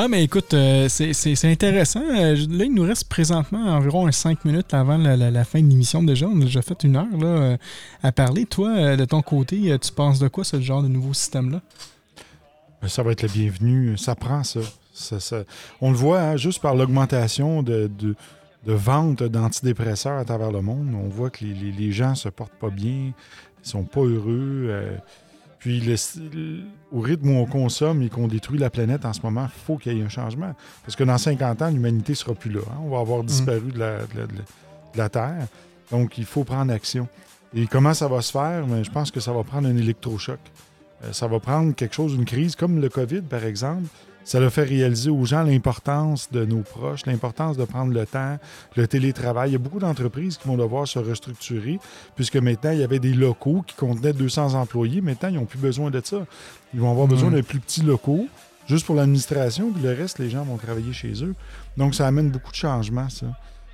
Ah, mais écoute, euh, c'est intéressant. Là, il nous reste présentement environ 5 minutes avant la, fin de l'émission déjà. On a déjà fait une heure là, à parler. Toi, de ton côté, tu penses de quoi ce genre de nouveau système-là?
Ben, ça va être le bienvenu. Ça prend ça. on le voit hein, juste par l'augmentation de, de, ventes d'antidépresseurs à travers le monde. On voit que les, les, gens se portent pas bien, ils sont pas heureux. Puis au rythme où on consomme et qu'on détruit la planète en ce moment, il faut qu'il y ait un changement. Parce que dans 50 ans, l'humanité ne sera plus là. Hein. On va avoir disparu mm. de, la, de, la, Terre. Donc, il faut prendre action. Et comment ça va se faire? Mais je pense que ça va prendre un électrochoc. Euh, ça va prendre quelque chose, une crise comme le COVID, par exemple. Ça leur fait réaliser aux gens l'importance de nos proches, l'importance de prendre le temps, le télétravail. Il y a beaucoup d'entreprises qui vont devoir se restructurer, puisque maintenant, il y avait des locaux qui contenaient 200 employés. Maintenant, ils n'ont plus besoin de ça. Ils vont avoir besoin d'un plus petit locaux, juste pour l'administration, puis le reste, les gens vont travailler chez eux. Donc, ça amène beaucoup de changements, ça.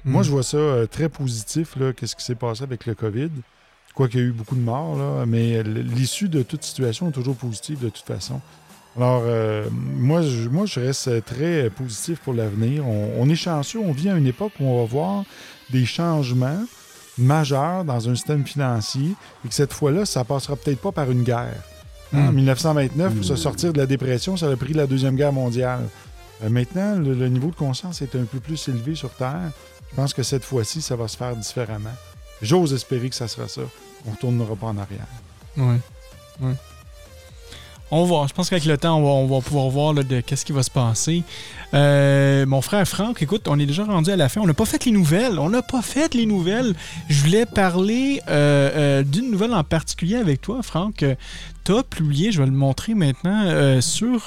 Moi, je vois ça euh, très positif, qu'est-ce qui s'est passé avec le COVID. Quoi qu'il y a eu beaucoup de morts, là, mais l'issue de toute situation est toujours positive de toute façon. Alors, euh, moi, je, moi, je reste très positif pour l'avenir. On, est chanceux, on vit à une époque où on va voir des changements majeurs dans un système financier et que cette fois-là, ça passera peut-être pas par une guerre. Hein, en 1929, hmm. pour se sortir de la dépression, ça a pris la Deuxième Guerre mondiale. Euh, maintenant, le niveau de conscience est un peu plus élevé sur Terre. Je pense que cette fois-ci, ça va se faire différemment. J'ose espérer que ça sera ça. On ne tournera pas en arrière.
Oui. Ouais. On va. Je pense qu'avec le temps, on va, pouvoir voir de qu'est-ce qui va se passer. Euh, mon frère Franck, écoute, on est déjà rendu à la fin. On n'a pas fait les nouvelles. On n'a pas fait les nouvelles. Je voulais parler euh, euh, d'une nouvelle en particulier avec toi, Franck. Tu as publié, je vais le montrer maintenant, sur,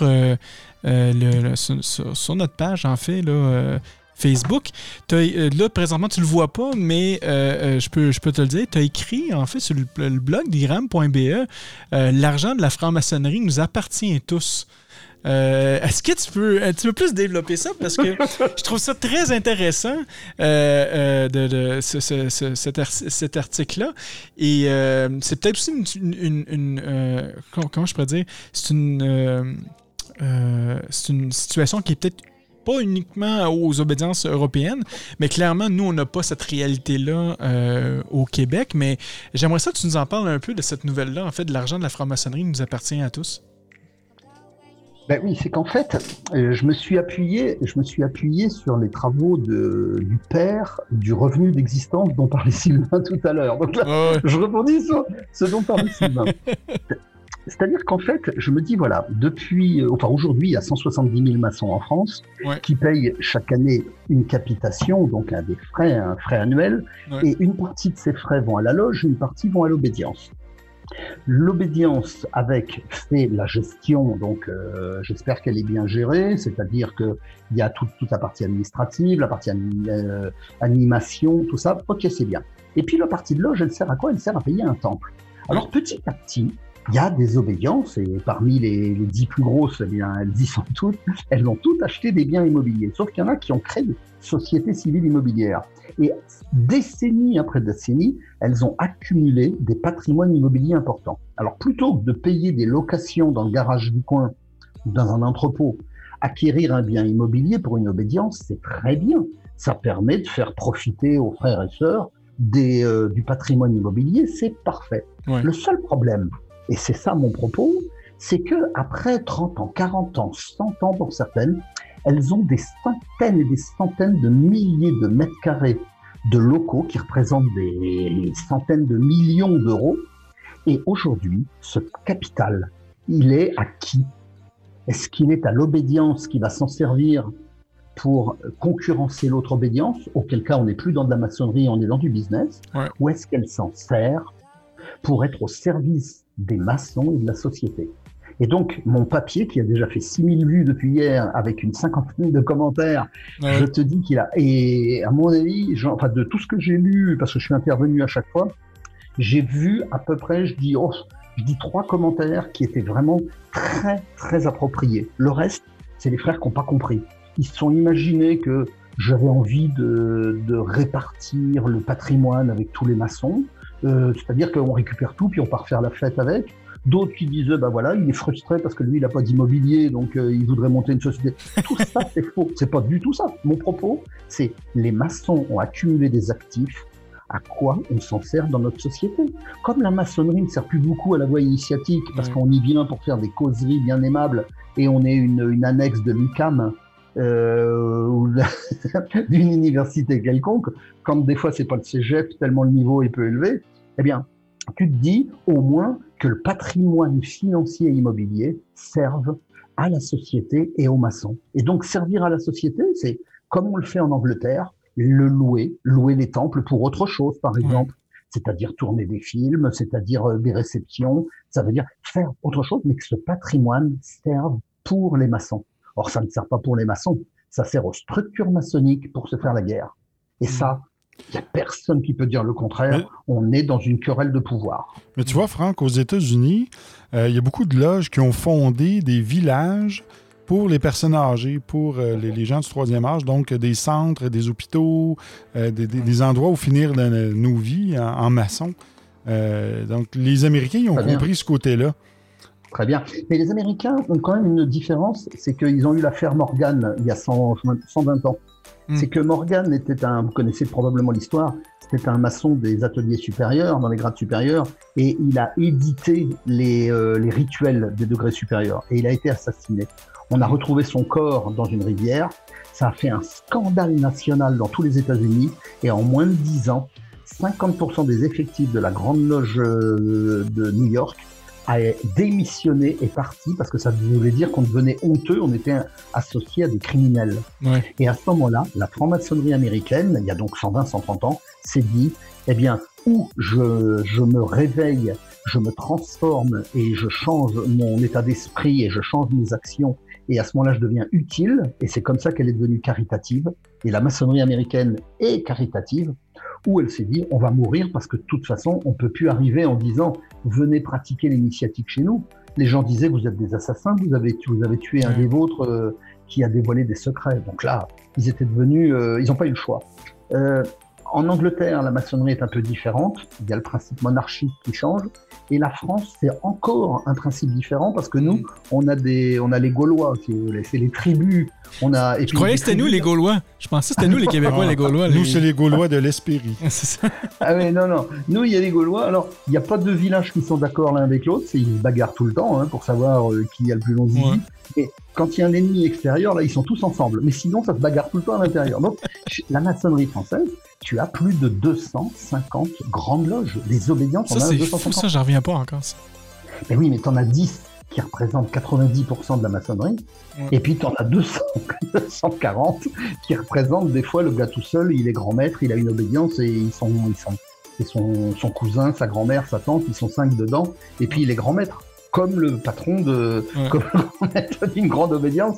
sur, notre page, en fait, là, Facebook. Euh, là, présentement, tu le vois pas, mais euh, euh, je, peux, je peux te le dire. Tu as écrit, en fait, sur le, blog d'iram.be L'argent de la franc-maçonnerie nous appartient tous. Est-ce que tu peux, tu plus développer ça? Parce que je trouve ça très intéressant, de, cet, article-là. Et c'est peut-être aussi une. comment, je pourrais dire? C'est une. c'est une situation qui est peut-être pas uniquement aux obédiences européennes, mais clairement, nous, on n'a pas cette réalité-là euh, au Québec. Mais j'aimerais ça que tu nous en parles un peu de cette nouvelle-là, en fait, de l'argent de la franc-maçonnerie nous appartient à tous.
Ben oui, c'est qu'en fait, euh, je me suis appuyé, je me suis appuyé sur les travaux de, du père du revenu d'existence dont parlait Sylvain tout à l'heure. Donc là, je rebondis sur ce dont parlait Sylvain. C'est-à-dire qu'en fait, je me dis, voilà, depuis, euh, enfin aujourd'hui, il y a 170 000 maçons en France qui payent chaque année une capitation, donc un des frais, un frais annuel, et une partie de ces frais vont à la loge, une partie vont à l'obédience. L'obédience avec fait la gestion, donc euh, j'espère qu'elle est bien gérée, c'est-à-dire qu'il y a toute la partie administrative, la partie euh, animation, tout ça, ok c'est bien. Et puis la partie de loge, elle sert à quoi? Elle sert à payer un temple. Alors petit à petit, il y a des obédiences, et parmi les, dix plus grosses, eh bien, elles y sont toutes, elles ont toutes acheté des biens immobiliers. Sauf qu'il y en a qui ont créé des sociétés civiles immobilières. Et décennie après décennie, elles ont accumulé des patrimoines immobiliers importants. Alors plutôt que de payer des locations dans le garage du coin ou dans un entrepôt, acquérir un bien immobilier pour une obédience, c'est très bien. Ça permet de faire profiter aux frères et sœurs des, euh, du patrimoine immobilier, c'est parfait. Le seul problème, et c'est ça mon propos, c'est que après 30 ans, 40 ans, 100 ans pour certaines, elles ont des centaines et des centaines de milliers de mètres carrés de locaux qui représentent des centaines de millions d'euros. Et aujourd'hui, ce capital, il est à qui? Est-ce qu'il est à l'obédience qui va s'en servir pour concurrencer l'autre obédience, auquel cas on n'est plus dans de la maçonnerie, on est dans du business, ou est-ce qu'elle s'en sert pour être au service des maçons et de la société. Et donc, mon papier, qui a déjà fait 6000 vues depuis hier, avec une cinquantaine de commentaires, je te dis qu'il a... Et à mon avis, enfin, de tout ce que j'ai lu, parce que je suis intervenu à chaque fois, j'ai vu à peu près, je dis, oh, je dis trois commentaires qui étaient vraiment très, très appropriés. Le reste, c'est les frères qui n'ont pas compris. Ils se sont imaginés que j'avais envie de, de, répartir le patrimoine avec tous les maçons, euh, c'est-à-dire qu'on récupère tout puis on part faire la fête avec. D'autres qui disaient, bah voilà, il est frustré parce que lui, il n'a pas d'immobilier, donc euh, il voudrait monter une société. Tout ça, c'est faux. C'est pas du tout ça. Mon propos, c'est les maçons ont accumulé des actifs. À quoi on s'en sert dans notre société? Comme la maçonnerie ne sert plus beaucoup à la voie initiatique, parce qu'on y vient pour faire des causeries bien aimables, et on est une, une annexe de l'UCAM, euh, ou d'une université quelconque, quand des fois c'est pas le cégep tellement le niveau est peu élevé, eh bien, tu te dis au moins que le patrimoine financier et immobilier serve à la société et aux maçons. Et donc servir à la société, c'est comme on le fait en Angleterre, le louer, louer les temples pour autre chose, par exemple. C'est-à-dire tourner des films, c'est-à-dire euh, des réceptions, ça veut dire faire autre chose, mais que ce patrimoine serve pour les maçons. Or, ça ne sert pas pour les maçons, ça sert aux structures maçonniques pour se faire la guerre. Et ça, il n'y a personne qui peut dire le contraire. On est dans une querelle de pouvoir.
Mais tu vois, Franck, aux États-Unis, euh, il y a beaucoup de loges qui ont fondé des villages pour les personnes âgées, pour euh, les, gens du troisième âge, donc des centres, des hôpitaux, euh, des, endroits où finir nos vies en, maçon. donc, les Américains ils ont compris ce côté-là.
Très bien. Mais les Américains ont quand même une différence, c'est qu'ils ont eu l'affaire Morgan il y a 120 ans. Hmm. C'est que Morgan était un, vous connaissez probablement l'histoire, c'était un maçon des ateliers supérieurs, dans les grades supérieurs, et il a édité les, euh, les rituels des degrés supérieurs, et il a été assassiné. On a retrouvé son corps dans une rivière, ça a fait un scandale national dans tous les États-Unis, et en moins de 10 ans, 50% des effectifs de la Grande Loge euh, de New York a démissionné et parti parce que ça voulait dire qu'on devenait honteux, on était associé à des criminels. Et à ce moment-là, la franc-maçonnerie américaine, il y a donc 120, 130 ans, s'est dit, eh bien, où je, je me réveille, je me transforme et je change mon état d'esprit et je change mes actions et à ce moment-là, je deviens utile, et c'est comme ça qu'elle est devenue caritative. Et la maçonnerie américaine est caritative, où elle s'est dit, on va mourir parce que de toute façon, on peut plus arriver en disant, venez pratiquer l'initiatique chez nous. Les gens disaient, vous êtes des assassins, vous avez, vous avez tué un des vôtres euh, qui a dévoilé des secrets. Donc là, ils étaient devenus, euh, ils n'ont pas eu le choix. Euh, en Angleterre, la maçonnerie est un peu différente. Il y a le principe monarchique qui change. Et la France, c'est encore un principe différent parce que nous, mm. on a des, on a les Gaulois, c'est les tribus. On a.
Je croyais que c'était nous les Gaulois. Je pensais que c'était nous les Québécois, les Gaulois.
Nous, c'est les Gaulois de l'Espérie.
ah oui, non, non. Nous, il y a les Gaulois. Alors, il n'y a pas deux villages qui sont d'accord l'un avec l'autre. Ils se bagarrent tout le temps hein, pour savoir euh, qui a le plus long zizi. Et quand il y a un ennemi extérieur, là, ils sont tous ensemble. Mais sinon, ça se bagarre tout le temps à l'intérieur. Donc, la maçonnerie française, tu as plus de 250 grandes loges. des obédiences,
ça, c'est fou, ça, j'en reviens pas encore. Ça.
Mais oui, mais tu en as 10 qui représentent 90% de la maçonnerie, et puis tu en as 200, 240 qui représentent des fois le gars tout seul, il est grand maître, il a une obédience, et ils sont, ils sont c'est son, son, cousin, sa grand-mère, sa tante, ils sont cinq dedans, et puis il est grand maître, comme le patron de, comme le grand maître d'une grande obédience.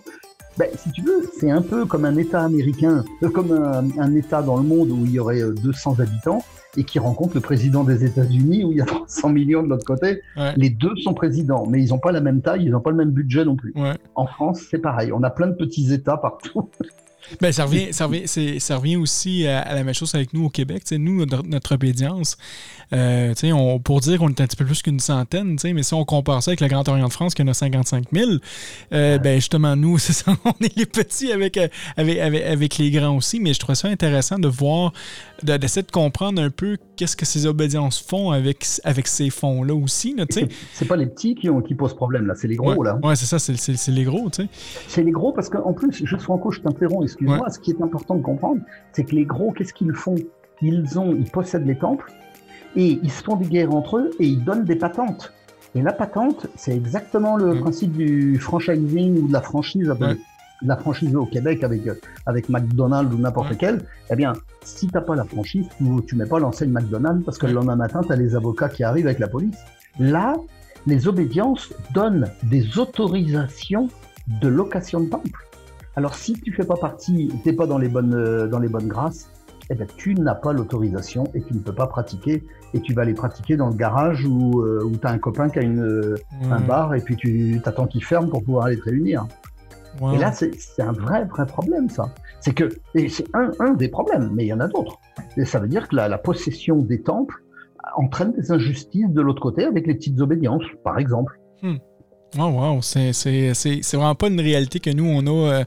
Ben, si tu veux, c'est un peu comme un État américain, euh, comme un, État dans le monde où il y aurait 200 euh, habitants et qui rencontre le président des États-Unis où il y a 300 millions de l'autre côté. Les deux sont présidents, mais ils n'ont pas la même taille, ils n'ont pas le même budget non plus. En France, c'est pareil. On a plein de petits États partout.
Ben, ça, revient, ça, revient, ça revient aussi à, la même chose avec nous au Québec. nous, notre, obédience, euh, on, pour dire qu'on est un petit peu plus qu'une centaine, mais si on compare ça avec la Grande Orient de France qui en a 55 000, euh, ben, justement, nous, on est les petits avec, euh, avec, avec, les grands aussi. Mais je trouve ça intéressant de voir, d'essayer de, comprendre un peu qu'est-ce que ces obédiences font avec, avec ces fonds-là aussi.
C'est pas les petits qui, ont, qui posent problème, là, c'est les gros. là.
Ouais, c'est ça, c'est les gros.
C'est les gros parce qu'en plus, juste Franco, je t'interromps, excuse-moi, ce qui est important de comprendre, c'est que les gros, qu'est-ce qu'ils font? Ils, ont, ils possèdent les temples et ils se font des guerres entre eux et ils donnent des patentes. Et la patente, c'est exactement le
Mm.
principe du franchising ou de la franchise,
Ouais.
La franchise au Québec avec, euh, avec McDonald's ou n'importe
Ouais.
quel. Eh bien, si t'as pas la franchise, tu, mets pas l'enseigne McDonald's parce que le
Ouais.
lendemain matin, tu as les avocats qui arrivent avec la police. Là, les obédiences donnent des autorisations de location de temple. Alors, si tu fais pas partie, t'es pas dans les bonnes, euh, dans les bonnes grâces, eh ben, tu n'as pas l'autorisation et tu ne peux pas pratiquer. Et tu vas les pratiquer dans le garage où, euh, où tu as un copain qui a une, un
Ouais.
bar et puis tu t'attends qu'il ferme pour pouvoir aller te réunir.
Wow.
Et là, c'est un vrai, vrai problème, ça. C'est que, et c'est un, un des problèmes, mais il y en a d'autres. Et ça veut dire que la, la possession des temples entraîne des injustices de l'autre côté avec les petites obédiences, par exemple.
Oh wow, c'est, vraiment pas une réalité que nous, on a euh,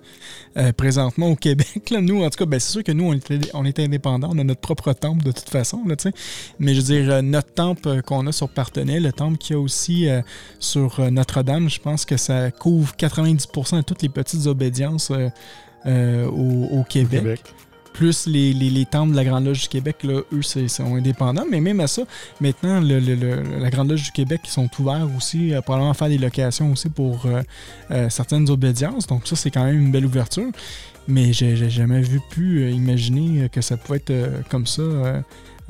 euh, présentement au Québec. Nous, en tout cas, ben, c'est sûr que nous, on est, on est indépendants, on a notre propre temple de toute façon. Là. Mais je veux dire, euh, notre temple qu'on a sur Partenay, le temple qu'il y a aussi sur Notre-Dame, je pense que ça couvre 90% de toutes les petites obédiences au. Québec. Plus les, les, les temples de la Grande Loge du Québec, eux, c'est, sont indépendants. Mais même à ça, maintenant, la Grande Loge du Québec, ils sont ouverts aussi, euh, probablement faire des locations aussi pour euh, euh, certaines obédiences. Donc ça, c'est quand même une belle ouverture. Mais j'ai, jamais vu pu euh, imaginer que ça pouvait être comme ça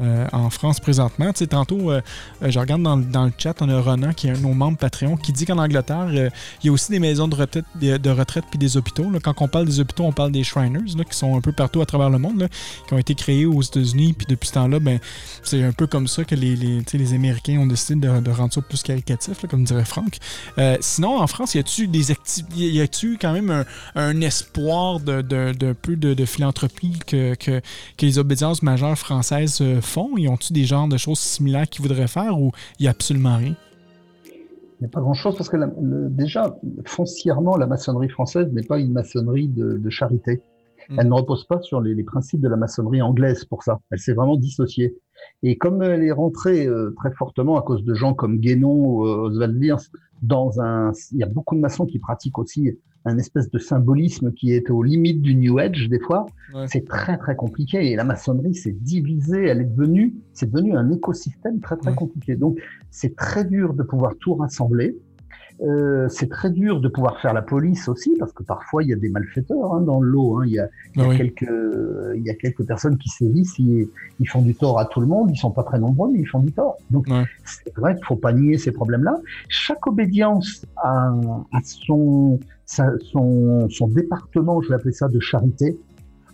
euh, en France présentement. Tantôt, euh, euh, je regarde dans, le- dans le chat, on a Ronan, qui est un de nos membres Patreon, qui dit qu'en Angleterre, il y a aussi des maisons de retraite, de, retraite puis des hôpitaux. Quand on parle des hôpitaux, on parle des Shriners, qui sont un peu partout à travers le monde, qui ont été créés aux États-Unis. Puis depuis ce temps-là, ben, c'est un peu comme ça que les, les, les Américains ont décidé de, rendre ça plus caricatif, comme dirait Franck. Sinon, en France, y a-tu des y a-tu quand même un, un espoir de, de, de peu de, philanthropie que, que, que les obédiences majeures françaises font? Y ont-tu des genres de choses similaires qu'ils voudraient faire ou il y a absolument rien?
Il n'y a pas grand-chose parce que la- le- déjà, foncièrement, la maçonnerie française n'est pas une maçonnerie de, de charité.
Mm.
Elle ne repose pas sur les, les principes de la maçonnerie anglaise pour ça. Elle s'est vraiment dissociée. Et comme elle est rentrée euh, très fortement à cause de gens comme Guénon ou euh, Oswald Wirth dans un, il y a beaucoup de maçons qui pratiquent aussi un espèce de symbolisme qui est aux limites du New Age des fois.
Ouais.
C'est très très compliqué et la maçonnerie s'est divisée. Elle est devenue, c'est devenu un écosystème très très
Ouais.
compliqué. Donc c'est très dur de pouvoir tout rassembler. Euh, c'est très dur de pouvoir faire la police aussi, parce que parfois il y a des malfaiteurs hein, dans le lot. hein. Il, y a, il,
Ah oui.
quelques, il y a quelques personnes qui sévissent, ils, ils font du tort à tout le monde, ils sont pas très nombreux, mais ils font du tort. Donc
Ouais.
c'est vrai qu'il faut pas nier ces problèmes-là. Chaque obédience a, a son, sa- son, son département, je vais appeler ça, de charité.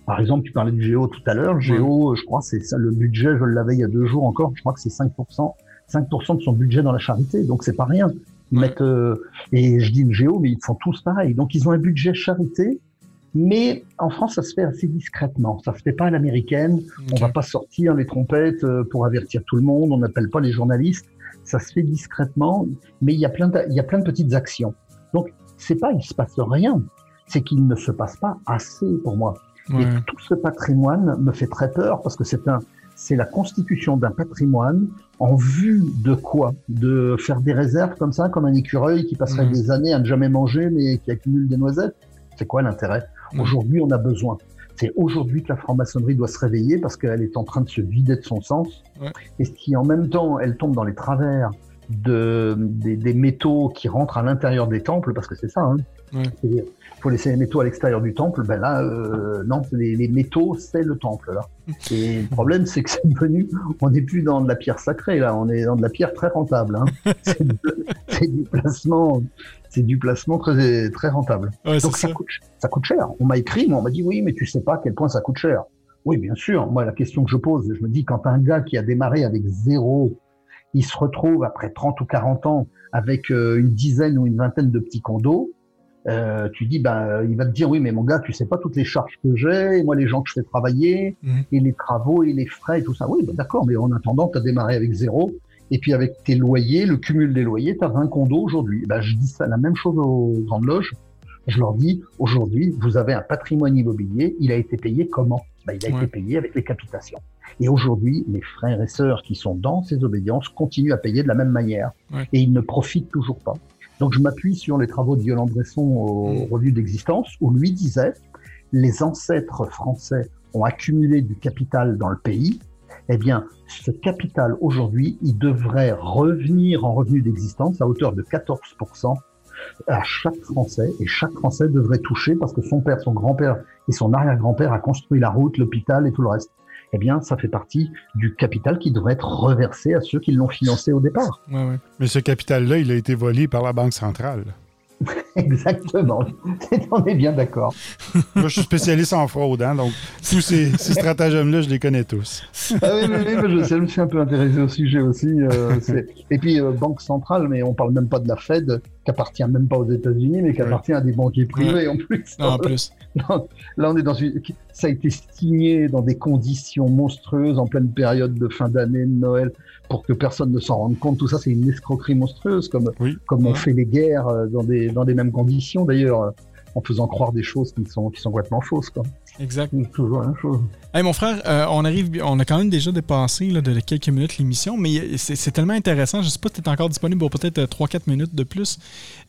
Par exemple, tu parlais du Géo tout à l'heure. Le Géo, je crois, c'est le budget, je l'avais il y a deux jours encore, je crois que c'est 5%, 5% de son budget dans la charité, donc c'est pas rien. Ils mettent, euh, et je dis le Géo, mais ils font tous pareil. Donc ils ont un budget charité, mais en France, ça se fait assez discrètement. Ça se fait pas à l'américaine. On
Ok.
va pas sortir les trompettes euh, pour avertir tout le monde. On n'appelle pas les journalistes. Ça se fait discrètement, mais il y a plein de, il y a plein de petites actions. Donc c'est pas il se passe rien, c'est qu'il ne se passe pas assez pour moi.
Ouais.
Et tout ce patrimoine me fait très peur parce que c'est un, c'est la constitution d'un patrimoine en vue de quoi? De faire des réserves comme ça, comme un écureuil qui passerait
Mhm.
des années à ne jamais manger mais qui accumule des noisettes? C'est quoi l'intérêt?
Mhm.
Aujourd'hui, on a besoin. C'est aujourd'hui que la franc-maçonnerie doit se réveiller parce qu'elle est en train de se vider de son sens.
Ouais.
Et si en même temps, elle tombe dans les travers de, des, des métaux qui rentrent à l'intérieur des temples, parce que c'est ça, hein.
Ouais.
Faut laisser les métaux à l'extérieur du temple, ben là, euh, non, les, les métaux, c'est le temple, là. Et le problème, c'est que c'est devenu, on n'est plus dans de la pierre sacrée, là, on est dans de la pierre très rentable, hein. C'est du, placement, c'est du placement très, très rentable.
Ouais,
Donc ça
ça.
coûte, ça coûte cher. On m'a écrit, moi, on m'a dit oui, mais tu sais pas à quel point ça coûte cher. Oui, bien sûr. Moi, la question que je pose, je me dis quand un gars qui a démarré avec zéro, il se retrouve après 30 ou 40 ans avec euh, une dizaine ou une vingtaine de petits condos, euh, tu dis, ben, il va te dire oui, mais mon gars, tu sais pas toutes les charges que j'ai, et moi les gens que je fais travailler,
Mhm.
et les travaux et les frais et tout ça. Oui, ben, d'accord, mais en attendant, tu as démarré avec zéro. Et puis avec tes loyers, le cumul des loyers, tu as 20 condos aujourd'hui. Ben, je dis ça la même chose aux grandes loges. Je leur dis, aujourd'hui, vous avez un patrimoine immobilier, il a été payé comment? Ben, Il a
Ouais.
été payé avec les capitations. Et aujourd'hui, les frères et sœurs qui sont dans ces obédiences continuent à payer de la même manière.
Ouais.
Et ils ne profitent toujours pas. Donc je m'appuie sur les travaux de Yolande Bresson au
Mm.
Revue d'existence, où lui disait, les ancêtres français ont accumulé du capital dans le pays, eh bien, ce capital aujourd'hui, il devrait revenir en revenu d'existence à hauteur de 14% à chaque Français, et chaque Français devrait toucher, parce que son père, son grand-père et son arrière-grand-père a construit la route, l'hôpital et tout le reste. Eh bien, ça fait partie du capital qui devrait être reversé à ceux qui l'ont financé au départ.
Mais ce capital-là, il a été volé par la Banque centrale.
Exactement. On est bien d'accord.
Moi, je suis spécialiste en fraude, hein, donc tous ces, stratagèmes-là, je les connais tous.
ah oui, oui, oui je, me suis un peu intéressé au sujet aussi. Euh, et puis, euh, Banque centrale, mais on parle même pas de la Fed, qui appartient même pas aux États-Unis, mais qui appartient à des banquiers privés en plus.
en plus.
Là, on est dans une. Ça a été signé dans des conditions monstrueuses en pleine période de fin d'année, de Noël pour que personne ne s'en rende compte. Tout ça, c'est une escroquerie monstrueuse, comme, comme on fait les guerres euh, dans, des, dans les mêmes conditions, d'ailleurs, euh, en faisant croire des choses qui sont, qui sont complètement fausses. Quoi.
Exact.
Toujours la même chose.
Hey, mon frère, euh, on arrive, on a quand même déjà dépassé là, de quelques minutes l'émission, mais c'est tellement intéressant. Je sais pas si tu es encore disponible pour peut-être 3-4 euh, minutes de plus,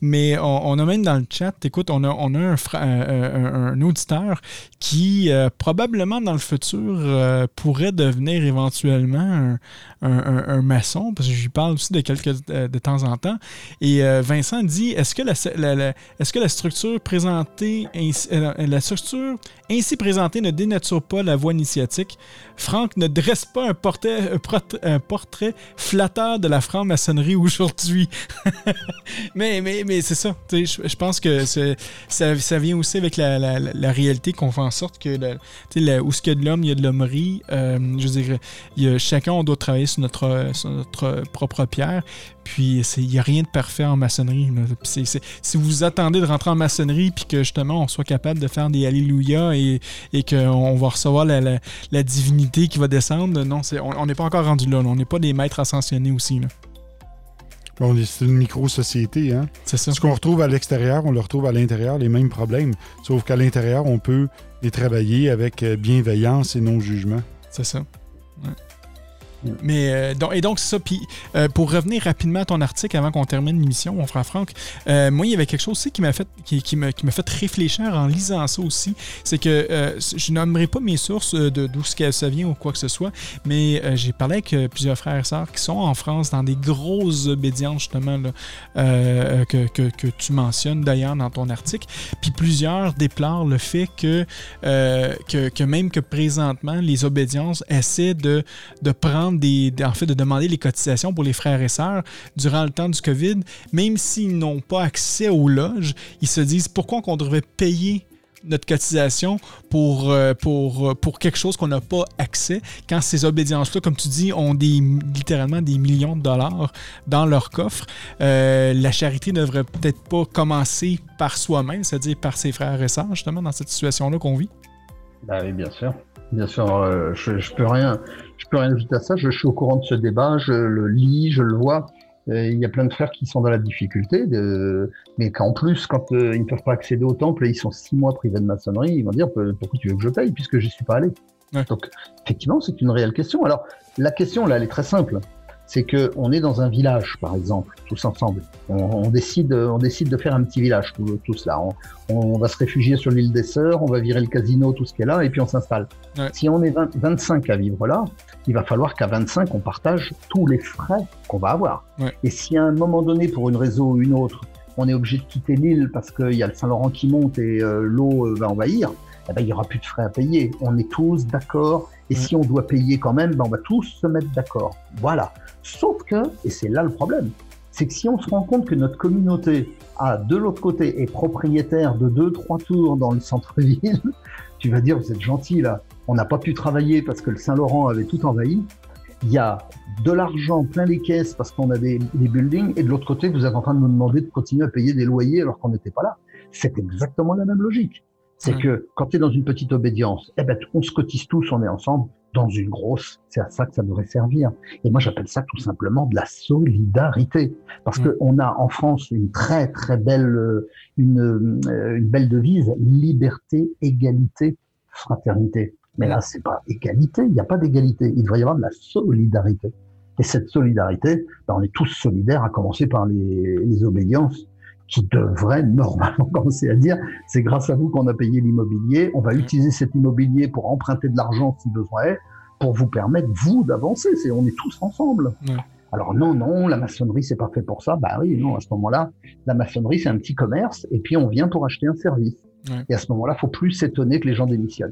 mais on, a même dans le chat, écoute, on a, on a un, auditeur qui probablement dans le futur pourrait devenir éventuellement un, maçon, parce que je lui parle aussi de quelques de temps en temps. Et Vincent dit est-ce que la, est-ce que la structure présentée, la structure ainsi présentée ne dénature pas la voie initiatique. Franck ne dresse pas un portrait, flatteur de la franc-maçonnerie aujourd'hui. mais mais, mais c'est ça. Je, pense que ça, ça, vient aussi avec la, la, réalité qu'on fait en sorte que la, où ce qu'il y a de l'homme, il y a de l'hommerie. Euh, je veux dire, y a, chacun, on doit travailler sur notre, sur notre propre pierre. Puis il n'y a rien de parfait en maçonnerie. si vous attendez de rentrer en maçonnerie puis que justement on soit capable de faire des Alléluia et, et qu'on va recevoir la, divinité qui va descendre, non, on n'est pas encore rendu là. On n'est pas des maîtres ascensionnés aussi. Là.
Bon, c'est une micro-société. Hein?
C'est ça.
Ce qu'on retrouve à l'extérieur, on le retrouve à l'intérieur, les mêmes problèmes. Sauf qu'à l'intérieur, on peut les travailler avec euh, bienveillance et non-jugement.
C'est ça. Mais euh, et donc ça. Puis euh, pour revenir rapidement à ton article avant qu'on termine l'émission, mon frère Franck, euh, moi il y avait quelque chose aussi qui m'a fait qui, qui m'a fait réfléchir en lisant ça aussi. C'est que je nommerai pas mes sources de d'où ça vient ou quoi que ce soit, mais j'ai parlé avec plusieurs frères et sœurs qui sont en France dans des grosses obédiences justement que, que, que, tu mentionnes d'ailleurs dans ton article. Puis plusieurs déplorent le fait que, que, que même que présentement les obédiences essaient de, de prendre en fait, de demander les cotisations pour les frères et sœurs durant le temps du COVID, même s'ils n'ont pas accès aux loges, ils se disent pourquoi on devrait payer notre cotisation pour, euh, pour, euh, pour quelque chose qu'on n'a pas accès, quand ces obédiences-là, comme tu dis, ont des, littéralement des millions de dollars dans leur coffre, euh, la charité ne devrait peut-être pas commencer par soi-même, c'est-à-dire par ses frères et sœurs, justement, dans cette situation-là qu'on vit?
Ben oui, bien sûr. Bien sûr, je, je peux rien, peux rien ajouter à ça. Je, suis au courant de ce débat, je le lis, je le vois. il y a plein de frères qui sont dans la difficulté, de... mais qu'en plus, quand euh, ils ne peuvent pas accéder au temple et ils sont six mois privés de maçonnerie, ils vont dire pourquoi tu veux que je paye puisque je suis pas allé? Donc, effectivement, c'est une réelle question. Alors, la question là, elle est très simple c'est que on est dans un village, par exemple, tous ensemble. On, décide, on décide de faire un petit village, tous, là. On, va se réfugier sur l'île des Sœurs, on va virer le casino, tout ce qui est là, et puis on s'installe. Si on est 25 à vivre là, il va falloir qu'à 25, on partage tous les frais qu'on va avoir. Et si à un moment donné, pour une raison ou une autre, on est obligé de quitter l'île parce qu'il y a le Saint-Laurent qui monte et euh, l'eau euh, va envahir, eh ben, il n'y aura plus de frais à payer. On est tous d'accord. Et si on doit payer quand même, ben, on va tous se mettre d'accord. Voilà. Sauf que, et c'est là le problème, c'est que si on se rend compte que notre communauté a de l'autre côté est propriétaire de deux trois tours dans le centre-ville, tu vas dire vous êtes gentil là, on n'a pas pu travailler parce que le Saint-Laurent avait tout envahi. Il y a de l'argent plein les caisses parce qu'on a des, des, buildings et de l'autre côté vous êtes en train de nous demander de continuer à payer des loyers alors qu'on n'était pas là. C'est exactement la même logique. C'est que quand tu es dans une petite obédience, eh ben, on se cotise tous, on est ensemble dans une grosse. C'est à ça que ça devrait servir. Et moi, j'appelle ça tout simplement de la solidarité. Parce mm. qu'on a en France une très, très belle, euh, une, euh, une belle devise, liberté, égalité, fraternité. Mais là, c'est pas égalité, il n'y a pas d'égalité. Il devrait y avoir de la solidarité. Et cette solidarité, ben, on est tous solidaires, à commencer par les, les obédiences qui devrait normalement commencer à dire c'est grâce à vous qu'on a payé l'immobilier, on va utiliser cet immobilier pour emprunter de l'argent si besoin est. pour vous permettre, vous, d'avancer. C'est, on est tous ensemble.
Ouais.
Alors non, non, la maçonnerie, c'est pas fait pour ça. Bah oui, non, à ce moment-là, la maçonnerie, c'est un petit commerce, et puis on vient pour acheter un service.
Ouais.
Et à ce moment-là, faut plus s'étonner que les gens démissionnent.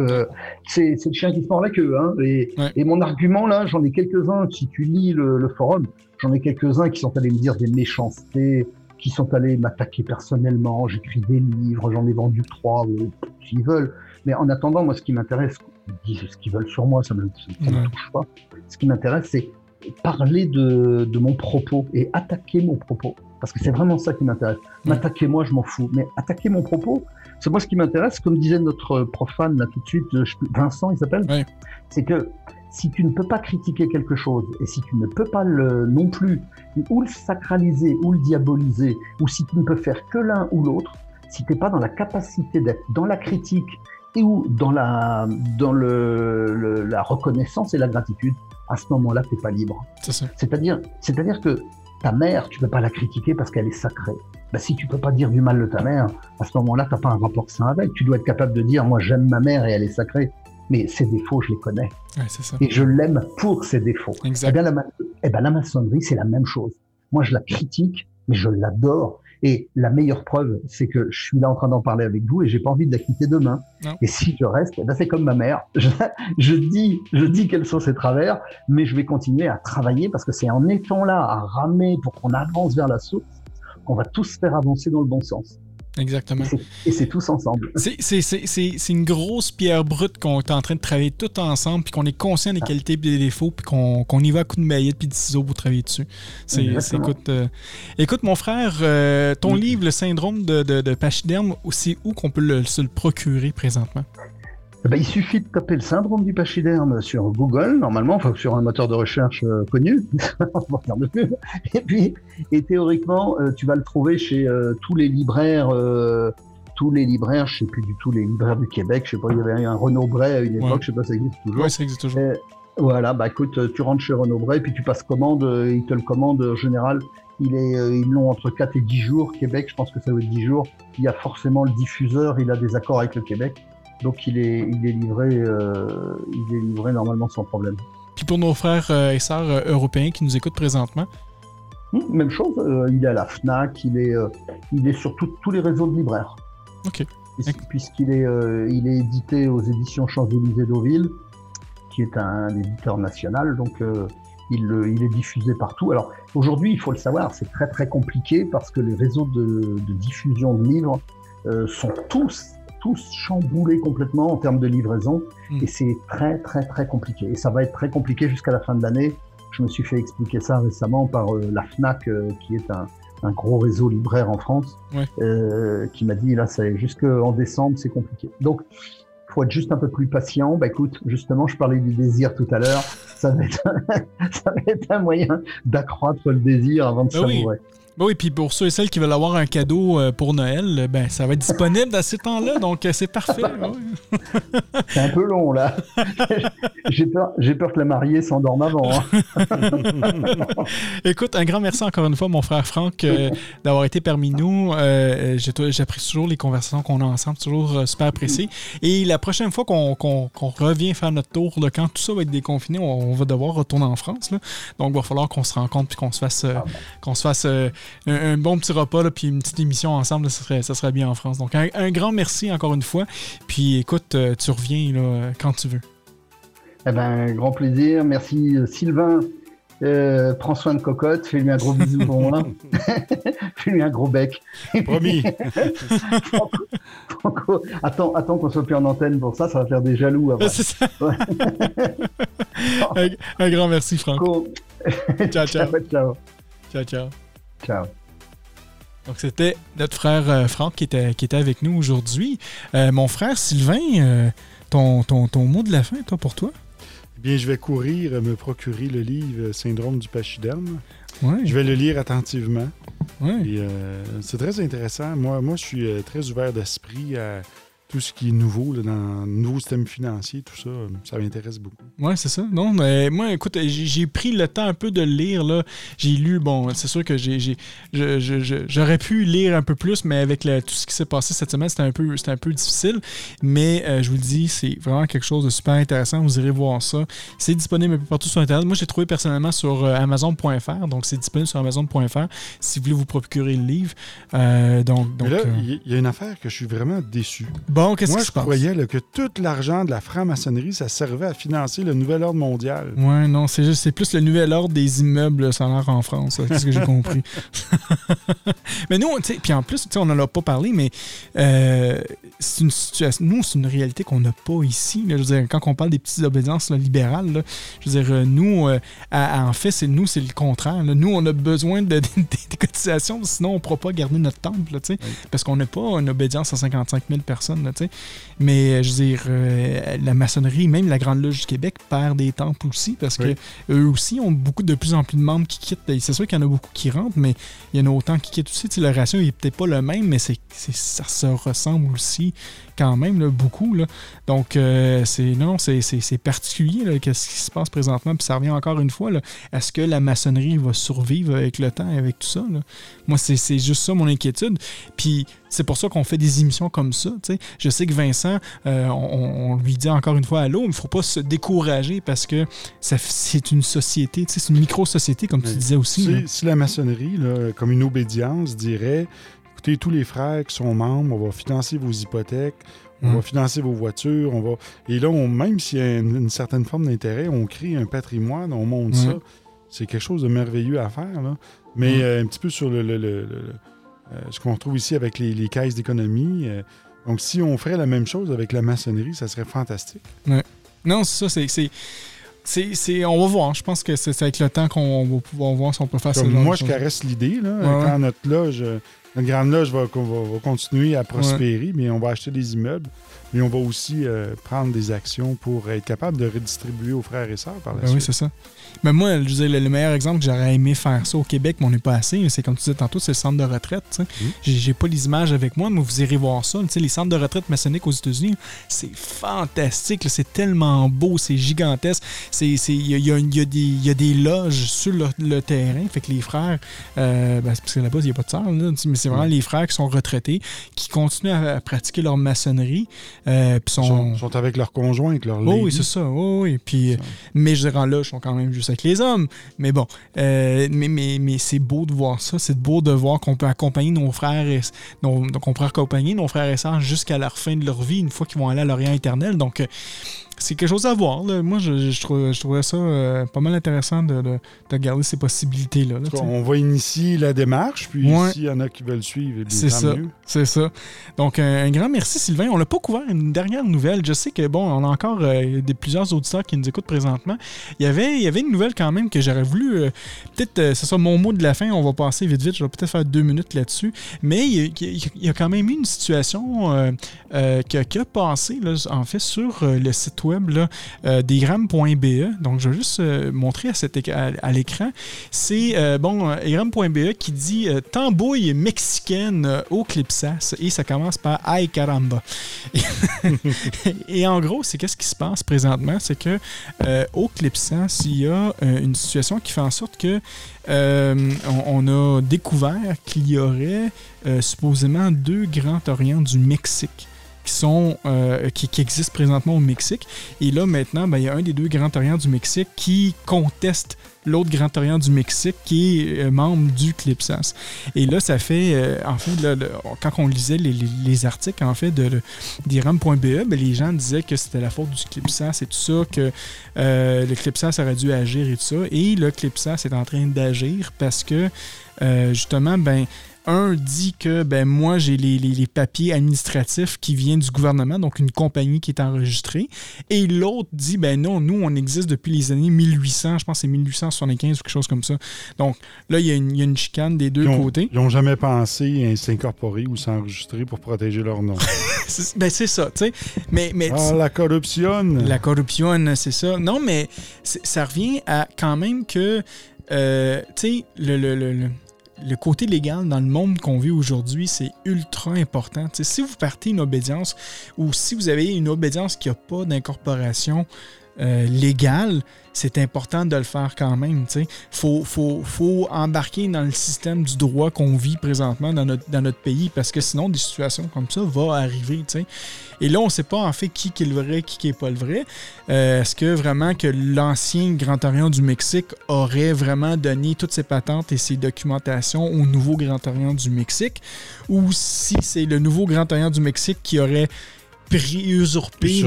Euh, c'est c'est le chien qui se mord la queue. Hein, et,
Ouais.
et mon argument, là, j'en ai quelques-uns. Si tu lis le, le forum, j'en ai quelques-uns qui sont allés me dire des méchancetés, qui sont allés m'attaquer personnellement. J'écris des livres, j'en ai vendu trois, euh, s'ils veulent. Mais en attendant, moi, ce qui m'intéresse, ils disent ce qu'ils veulent sur moi, ça me, ça me touche pas. Ce qui m'intéresse, c'est parler de, de mon propos et attaquer mon propos. Parce que c'est vraiment ça qui m'intéresse. M'attaquer moi, je m'en fous. Mais attaquer mon propos, c'est moi ce qui m'intéresse, comme disait notre profane là tout de suite, Vincent il s'appelle, c'est que si tu ne peux pas critiquer quelque chose et si tu ne peux pas le non plus ou le sacraliser ou le diaboliser ou si tu ne peux faire que l'un ou l'autre, si tu n'es pas dans la capacité d'être dans la critique et ou dans la dans le, le- la reconnaissance et la gratitude, à ce moment-là, tu n'es pas libre.
C'est.
C'est-à-dire, c'est-à-dire que ta mère, tu peux pas la critiquer parce qu'elle est sacrée. Bah, si tu peux pas dire du mal de ta mère, à ce moment-là, t'as pas un rapport sain avec. Tu dois être capable de dire, moi, j'aime ma mère et elle est sacrée. Mais ses défauts, je les connais.
Ouais, c'est ça.
Et je l'aime pour ses défauts. Eh
Exact.
bien, la, eh ben, la maçonnerie, c'est la même chose. Moi, je la critique, mais je l'adore. Et la meilleure preuve, c'est que je suis là en train d'en parler avec vous et j'ai pas envie de la quitter demain.
Non.
Et si je reste, eh ben, c'est comme ma mère. Je, je dis, je dis quels sont ses travers, mais je vais continuer à travailler parce que c'est en étant là à ramer pour qu'on avance vers la source qu'on va tous faire avancer dans le bon sens.
Exactement.
Et c'est- tous ensemble.
C'est- une grosse pierre brute qu'on est en train de travailler tout ensemble, puis qu'on est conscient des
Ah.
qualités et des défauts, puis qu'on y va à coups de maillette puis de ciseaux pour travailler dessus. C'est écoute, euh, écoute, mon frère, euh, ton livre, Le syndrome de, de, de pachyderme, c'est où qu'on peut le- se le procurer présentement?
Eh ben, il suffit de taper le syndrome du pachyderme sur Google, normalement, enfin sur un moteur de recherche euh, connu, et puis, et théoriquement, euh, tu vas le trouver chez euh, tous les libraires, euh, tous les libraires, je sais plus du tout, les libraires du Québec, je sais pas, il y avait un Renaud Bray à une époque,
Ouais.
je sais pas, ça existe toujours.
Oui, ça existe toujours.
Voilà, bah écoute, tu rentres chez Renaud Bray, puis tu passes commande, ils te le commandent en général. Il est, euh, ils l'ont entre 4 et 10 jours. Québec, je pense que ça veut être 10 jours. Il y a forcément le diffuseur, il a des accords avec le Québec. Donc il est, il est livré, euh, il est livré normalement sans problème.
Puis pour nos frères euh, et sœurs euh, européens qui nous écoutent présentement,
Hum, même chose, euh, il est à la Fnac, il est, euh, il est sur tout- tous les réseaux de libraires.
OK.
Puis- Puisqu'il est, il est édité aux éditions Champs-Élysées Deauville, qui est un éditeur national, donc il, il est diffusé partout. Alors aujourd'hui, il faut le savoir, c'est très très compliqué parce que les réseaux de, de diffusion de livres sont tous tous chamboulés complètement en termes de livraison
Mm.
et c'est très très très compliqué. Et ça va être très compliqué jusqu'à la fin de l'année. Je me suis fait expliquer ça récemment par euh, la Fnac, euh, qui est un, un gros réseau libraire en France,
Ouais.
euh, qui m'a dit là, c'est jusqu'en décembre, c'est compliqué. Donc, faut être juste un peu plus patient. Bah écoute, justement, je parlais du désir tout à l'heure. Ça va être, ça va être un moyen d'accroître le désir avant de
Ben
savourer.
Ben oui, puis pour ceux et celles qui veulent avoir un cadeau euh, pour Noël, euh, ben ça va être disponible à ces temps-là, donc euh, c'est parfait.
C'est un peu long là. j'ai peur, j'ai peur que la mariée s'endorme avant. hein.
Écoute, un grand merci encore une fois, mon frère Franck, euh, d'avoir été parmi nous. Euh, J'apprécie toujours les conversations qu'on a ensemble, toujours super apprécié. Et la prochaine fois qu'on revient faire notre tour, là, quand tout ça va être déconfiné, on, on va devoir retourner en France. là. Donc, il va falloir qu'on se rencontre puis qu'on se fasse, euh, qu'on se fasse un, un bon petit repas là, puis une petite émission ensemble. là, ça, serait, ça serait bien en France. Donc, un, un grand merci encore une fois. Puis, écoute, euh, tu reviens là, euh, quand tu veux.
Eh ben, grand plaisir. Merci euh, Sylvain. Euh, prends soin de Cocotte. Fais-lui un gros bisou pour moi. Fais-lui un gros bec.
Promis.
Franco- Franco, attends, attends qu'on soit plus en antenne pour ça. Ça va faire des jaloux après.
C'est ça. un, un grand merci.
Franco,
Ciao, ciao.
ciao, ciao.
Ciao, ciao. Donc, c'était notre frère euh, Franck qui était, qui était avec nous aujourd'hui. Euh, mon frère Sylvain, euh, ton, ton, ton mot de la fin, toi, pour toi?
Eh Bien, je vais courir me procurer le livre Syndrome du pachyderme.
Ouais,
Je vais le lire attentivement.
ouais.
Euh, c'est très intéressant. Moi, moi, je suis très ouvert d'esprit à tout ce qui est nouveau là, dans le nouveau système financier, tout ça, ça m'intéresse beaucoup.
Oui, c'est ça. Non, mais moi, écoute, j'ai pris le temps un peu de le lire. là. J'ai lu, bon, c'est sûr que j'ai, j'aurais pu lire un peu plus, mais avec tout ce qui s'est passé cette semaine, c'était un peu, un peu difficile. Mais je vous le dis, c'est vraiment quelque chose de super intéressant. Vous irez voir ça. C'est disponible un peu partout sur Internet. Moi, j'ai trouvé personnellement sur Amazon.fr, donc c'est disponible sur Amazon.fr si vous voulez vous procurer le livre. donc, donc,
là, il y a une affaire que je suis vraiment déçu.
Bon, qu'est-ce
Moi,
qui
je croyais que tout l'argent de la franc-maçonnerie, ça servait à financer le nouvel ordre mondial.
Ouais, non, c'est juste, c'est plus le nouvel ordre des immeubles l'air en France. C'est ce que j'ai compris? mais nous, tu sais, puis en plus, on n'en a pas parlé, mais euh, c'est une situation, nous, c'est une réalité qu'on n'a pas ici. Là, je veux dire, quand on parle des petites obédiences là, libérales, là, je veux dire, euh, nous, euh, à- en fait, c'est nous, c'est le contraire. Nous, on a besoin de, des- cotisations, sinon on ne pourra pas garder notre temple, là, tu sais,
Oui.
parce qu'on n'a pas une obédience à 55 000 personnes. Là. Mais euh, je veux dire, euh, la maçonnerie, même la Grande Loge du Québec, perd des temples aussi parce
Oui.
que eux aussi ont beaucoup de plus en plus de membres qui quittent. C'est sûr qu'il y en a beaucoup qui rentrent, mais il y en a autant qui quittent aussi. Tu sais, le ratio il est peut-être pas le même, mais c'est- ça se ressemble aussi quand même là, beaucoup. Là. Donc, euh, c'est non, c'est, particulier qu'est-ce qui se passe présentement. Puis ça revient encore une fois. Est-ce que la maçonnerie va survivre avec le temps et avec tout ça? là? Moi, c'est, juste ça mon inquiétude. Puis c'est pour ça qu'on fait des émissions comme ça. Je sais que Vincent, euh, on, on lui dit encore une fois à l'eau, il ne faut pas se décourager parce que c'est une société, c'est une micro-société, comme tu
Mais
disais aussi.
si la maçonnerie, là, comme une obédience, dirait écoutez, tous les frères qui sont membres, on va financer vos hypothèques, on
Mm.
va financer vos voitures, on va. Et là, on- même s'il y a une, une certaine forme d'intérêt, on crée un patrimoine, on monte
Ouais.
ça. C'est quelque chose de merveilleux à faire. Là. Mais
Mm.
euh, un petit peu sur le, le- le- le- euh, ce qu'on retrouve ici avec les, les caisses d'économie. euh, donc, si on ferait la même chose avec la maçonnerie, ça serait fantastique.
Non, c'est ça, c'est. c'est- on va voir. Je pense que c'est avec le temps qu'on va pouvoir voir si on peut faire ça.
Moi, je caresse l'idée. Là,
Ouais,
Quand notre loge, notre grande loge va, va- va continuer à prospérer, mais on va acheter des immeubles, mais on va aussi euh, prendre des actions pour être capable de redistribuer aux frères et sœurs par la
Ben oui,
suite.
c'est ça. Mais moi, je dire, le, le meilleur exemple que j'aurais aimé faire ça au Québec, mais on n'est pas assez, c'est comme tu disais tantôt, c'est le centre de retraite. sais.
Mhm.
J'ai, pas les images avec moi, mais vous irez voir ça. Les centres de retraite maçonniques aux États-Unis, c'est fantastique. C'est tellement beau, c'est gigantesque. Il y, a, y y des- il y a des loges sur le, le terrain. Fait que les frères, euh, ben, parce que là-bas, il n'y a pas de mais c'est vraiment les frères qui sont retraités, qui continuent à, à pratiquer leur maçonnerie. euh, puis
Ils
sont,
sont, sont avec leur conjoint, avec leur
Oh oui, c'est ça. Oh, oui. Puis, mais je dirais là, ils sont quand même juste avec les hommes. Mais bon, euh, mais, mais, mais c'est beau de voir ça. C'est beau de voir qu'on peut accompagner nos frères et nos, donc on peut accompagner nos frères et sœurs jusqu'à la fin de leur vie, une fois qu'ils vont aller à l'Orient éternel. Donc, euh, c'est quelque chose à voir. là. Moi, je, je, trouve- je trouvais ça euh, pas mal intéressant de, de, de regarder ces possibilités-là. là,
on va initier la démarche, puis
Ouais.
s'il y en a qui veulent suivre, eh
C'est ça. C'est ça. Donc, un, un grand merci, Sylvain. On l'a pas couvert une dernière nouvelle. Je sais que, bon, on a encore euh, des, plusieurs auditeurs qui nous écoutent présentement. Il y avait, il y avait une nouvelle quand même que j'aurais voulu. euh, peut-être, c'est ça mon mot de la fin. On va passer vite, vite. Je vais peut-être faire deux minutes là-dessus. Mais il y, a, il y quand même eu une situation qui, a, qui a passé, là, en fait, sur le site web là, euh, desgrammes.be. Donc, je vais juste euh, montrer à, cet à, à l'écran. C'est, euh, bon, euh, egram.be qui dit tambouille mexicaine au Clipsas et ça commence par Ay caramba. et en gros, c'est qu'est-ce qui se passe présentement? C'est que au Clipsas, il y a une situation qui fait en sorte que euh, on, on a découvert qu'il y aurait euh, supposément deux grands orients du Mexique qui sont euh, qui, existent présentement au Mexique. Et là, maintenant, ben, il y a un des deux grands orients du Mexique qui conteste l'autre grand orient du Mexique qui est euh, membre du CLIPSAS. Et là, ça fait, euh, en fait, là, le- quand on lisait les, les- les articles, en fait, de, d'IRAM.be, ben, les gens disaient que c'était la faute du CLIPSAS et tout ça, que le CLIPSAS aurait dû agir et tout ça. Et le CLIPSAS est en train d'agir parce que, justement, ben, un dit que ben moi j'ai les, les- les papiers administratifs qui viennent du gouvernement, donc une compagnie qui est enregistrée, et l'autre dit ben non, nous on existe depuis les années 1800, je pense que c'est 1875 ou quelque chose comme ça. Donc là il y, a une- il y a une chicane des deux
Ils ont,
côtés.
ils ont jamais pensé à s'incorporer ou s'enregistrer pour protéger leur nom.
C'est- ben c'est ça, tu sais. Mais, mais
ah, la corruption!
La corruption, c'est ça. Non, mais ça revient à quand même que, euh, tu sais, le, le- le- le- le côté légal dans le monde qu'on vit aujourd'hui, c'est ultra important. si vous partez une obédience ou si vous avez une obédience qui n'a pas d'incorporation euh, légal, c'est important de le faire quand même. Il faut, faut, faut, embarquer dans le système du droit qu'on vit présentement dans notre, dans notre pays parce que sinon, des situations comme ça vont arriver. Et là, on ne sait pas en fait qui est le vrai, qui n'est pas le vrai. Euh, est-ce que vraiment que l'ancien Grand Orient du Mexique aurait vraiment donné toutes ses patentes et ses documentations au nouveau Grand Orient du Mexique? Ou si c'est le nouveau Grand Orient du Mexique qui aurait usurper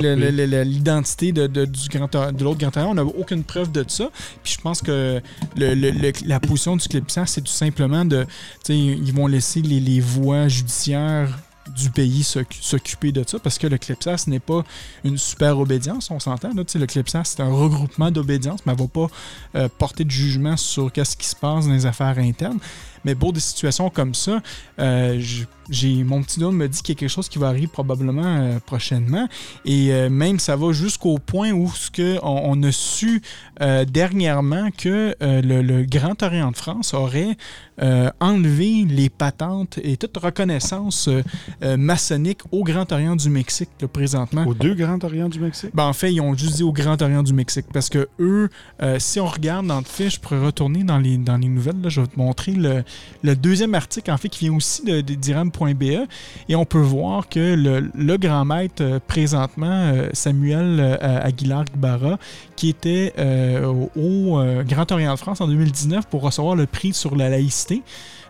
l'identité de, de, de l'autre Grand. On n'a aucune preuve de ça. Puis je pense que la position du Clipsant, c'est tout simplement de. Ils vont laisser les, les voies judiciaires du pays s'occuper de ça parce que le CLIPSAS n'est pas une super obédience, on s'entend. Le CLIPSAS, c'est un regroupement d'obédience, mais elle ne va pas euh, porter de jugement sur ce qui se passe dans les affaires internes. Mais pour des situations comme ça, euh, j'ai mon petit doigt me dit qu'il y a quelque chose qui va arriver probablement euh, prochainement. Et euh, même ça va jusqu'au point où ce que on, a su dernièrement que le, Grand Orient de France aurait enlevé les patentes et toute reconnaissance maçonnique au Grand Orient du Mexique présentement.
Aux deux Grands Orients du Mexique?
Ben, en fait, ils ont juste dit au Grand Orient du Mexique parce que eux, si on regarde dans le fiche, je pourrais retourner dans les, dans les nouvelles, là, je vais te montrer le, le, deuxième article en fait qui vient aussi d'Iram .be et on peut voir que le, grand maître euh, présentement, euh, Samuel euh, Aguilar Barra, qui était au Grand Orient de France en 2019 pour recevoir le prix sur la laïcité.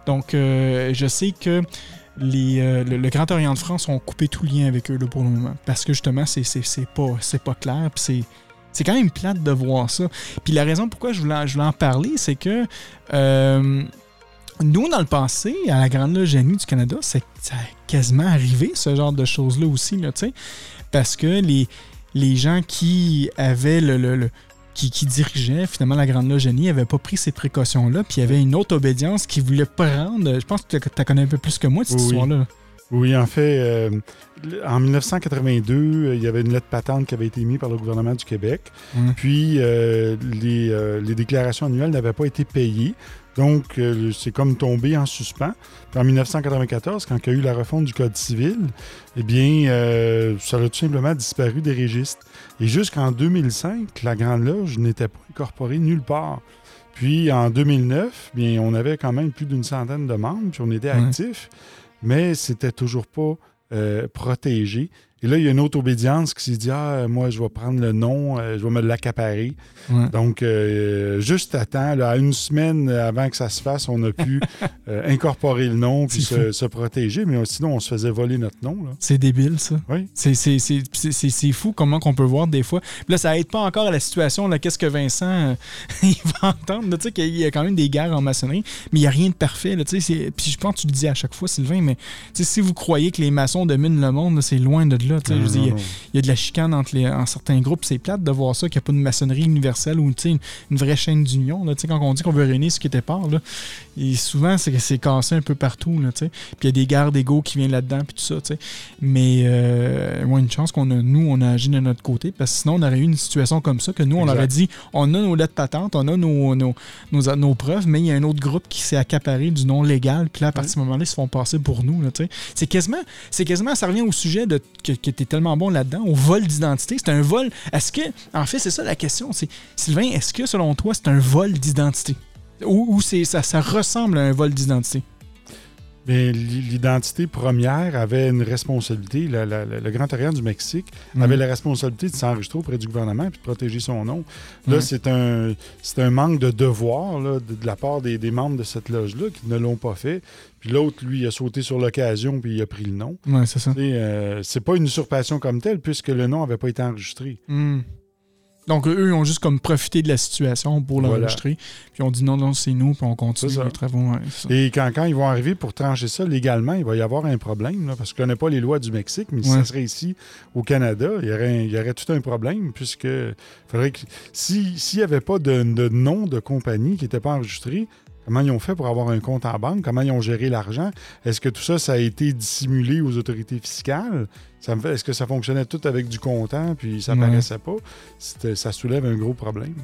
Donc, je sais que les, le, Grand Orient de France ont coupé tout lien avec eux pour le moment. Parce que justement, c'est pas, pas clair. C'est c'est quand même plate de voir ça. Puis la raison pourquoi je voulais, je voulais en parler, c'est que nous, dans le passé, à la Grande Loge du Canada, ça a quasiment arrivé, ce genre de choses-là aussi, là, parce que les, les gens qui avaient le, qui, dirigeaient finalement la Grande Loge n'avaient pas pris ces précautions-là, puis il y avait une autre obédience qui voulait prendre. Je pense que tu connais un peu plus que moi cette histoire-là.
Oui, en fait, euh, en 1982, euh, il y avait une lettre patente qui avait été émise par le gouvernement du Québec. Puis, euh, les, les, déclarations annuelles n'avaient pas été payées. Donc, euh, c'est comme tombé en suspens. en 1994, quand il y a eu la refonte du Code civil, eh bien, euh, ça a tout simplement disparu des registres. Et jusqu'en 2005, la Grande Loge n'était pas incorporée nulle part. Puis en 2009, bien, on avait quand même plus d'une centaine de membres, puis on était actifs, mais c'était toujours pas euh, protégé. Et là, il y a une autre obédience qui s'est dit Ah, moi, je vais prendre le nom, euh, je vais me l'accaparer. Donc, euh, juste à temps, à une semaine avant que ça se fasse, on a pu euh, incorporer le nom puis se, protéger. Mais sinon, on se faisait voler notre nom.
C'est débile, ça.
Oui.
C'est fou comment qu'on peut voir des fois. là, ça aide pas encore à la situation. Qu'est-ce que Vincent il va entendre? Tu sais qu'il y a quand même des guerres en maçonnerie, mais il n'y a rien de parfait. Puis je pense que tu le dis à chaque fois, Sylvain, mais si vous croyez que les maçons dominent le monde, c'est loin de là il, y a, de la chicane entre les, en certains groupes. C'est plate de voir ça, qu'il n'y a pas de maçonnerie universelle ou une, une vraie chaîne d'union. Quand on dit qu'on veut réunir ce qui était part, là, et souvent, c'est c'est cassé un peu partout. Là, puis il y a des guerres d'ego qui viennent là-dedans, puis tout ça. Mais euh, une chance qu'on a, nous, on a agi de notre côté, parce que sinon, on aurait eu une situation comme ça, que nous, on aurait dit on a nos lettres patentes, on a nos, nos, nos, preuves, mais il y a un autre groupe qui s'est accaparé du nom légal, puis là, à partir de ce moment-là, ils se font passer pour nous. C'est quasiment, quasiment, ça revient au sujet de, que, tu es tellement bon là-dedans, au vol d'identité. C'est un vol. Est-ce que, en fait, c'est ça la question. C'est, Sylvain, est-ce que selon toi, c'est un vol d'identité? Ou, ça ressemble à un vol d'identité?
L'identité première avait une responsabilité. le Grand Orient du Mexique mhm. avait la responsabilité de s'enregistrer auprès du gouvernement et de protéger son nom. Là, c'est un, un manque de devoir de, la part des, membres de cette loge-là qui ne l'ont pas fait. Puis l'autre, lui, a sauté sur l'occasion puis il a pris le nom.
Oui, c'est ça.
Euh, c'est pas une usurpation comme telle puisque le nom n'avait pas été enregistré.
Hmm. Donc, eux, ils ont juste comme profité de la situation pour l'enregistrer. Puis on dit non, non, c'est nous, puis on continue les travaux.
Et quand, quand, ils vont arriver pour trancher ça légalement, il va y avoir un problème, parce que je connais pas les lois du Mexique, mais si ça serait ici, au Canada, il y aurait, il y aurait tout un problème, puisque faudrait que s'il n'y avait pas de, de, nom de compagnie qui n'était pas enregistré, Comment ils ont fait pour avoir un compte en banque? Comment ils ont géré l'argent? Est-ce que tout ça, ça a été dissimulé aux autorités fiscales? Est-ce que ça fonctionnait tout avec du comptant puis ça ne paraissait pas? Ça soulève un gros problème.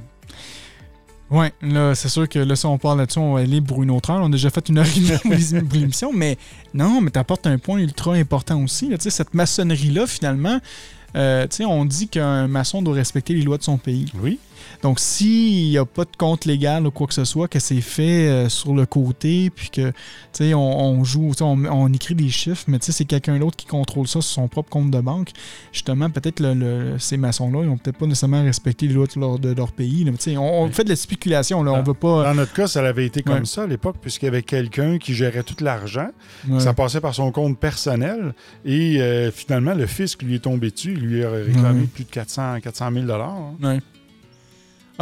Oui, là, c'est sûr que là, si on parle là-dessus, on va aller pour une autre heure. On a déjà fait une heure et demie pour l'émission, mais non, mais tu apportes un point ultra important aussi. Là, cette maçonnerie-là, finalement, euh, on dit qu'un maçon doit respecter les lois de son pays.
Oui.
Donc, s'il n'y a pas de compte légal ou quoi que ce soit, que c'est fait euh, sur le côté, puis que, tu on, on, joue, on, écrit des chiffres, mais c'est quelqu'un d'autre qui contrôle ça sur son propre compte de banque, justement, peut-être le, ces maçons-là, ils n'ont peut-être pas nécessairement respecté les lois de leur, pays. on, fait de la spéculation, là, on veut pas...
Dans notre cas, ça avait été comme ça à l'époque, puisqu'il y avait quelqu'un qui gérait tout l'argent, ça passait par son compte personnel, et euh, finalement, le fisc lui est tombé dessus, il lui a réclamé plus de 400, 400 000
hein.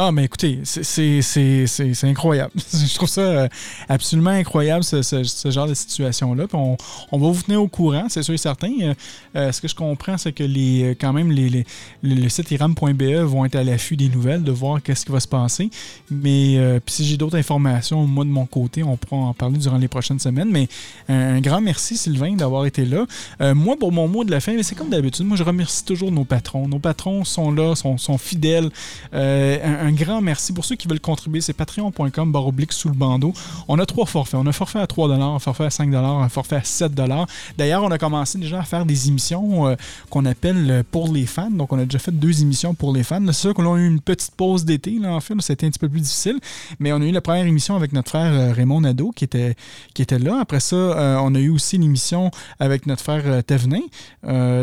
Ah, mais écoutez, c'est incroyable. Je trouve ça euh, absolument incroyable, ce, genre de situation-là. On, on, va vous tenir au courant, c'est sûr et certain. Euh, euh, ce que je comprends, c'est que les, quand même, les, le site iram.be vont être à l'affût des nouvelles, de voir qu'est-ce qui va se passer. Mais si j'ai d'autres informations, moi, de mon côté, on pourra en parler durant les prochaines semaines. Mais un, grand merci, Sylvain, d'avoir été là. moi, pour mon mot de la fin, c'est comme d'habitude, moi, je remercie toujours nos patrons. Nos patrons sont là, sont, sont fidèles. un grand merci. Pour ceux qui veulent contribuer, c'est patreon.com oblique sous le bandeau. On a trois forfaits. On a un forfait à 3 un forfait à 5 un forfait à 7 D'ailleurs, on a commencé déjà à faire des émissions euh, qu'on appelle euh, pour les fans. Donc, on a déjà fait deux émissions pour les fans. C'est sûr qu'on a eu une petite pause d'été, là, en fait. C'était un petit peu plus difficile. Mais on a eu la première émission avec notre frère euh, Raymond Nadeau qui était, qui était là. Après ça, on a eu aussi l'émission avec notre frère Thévenin.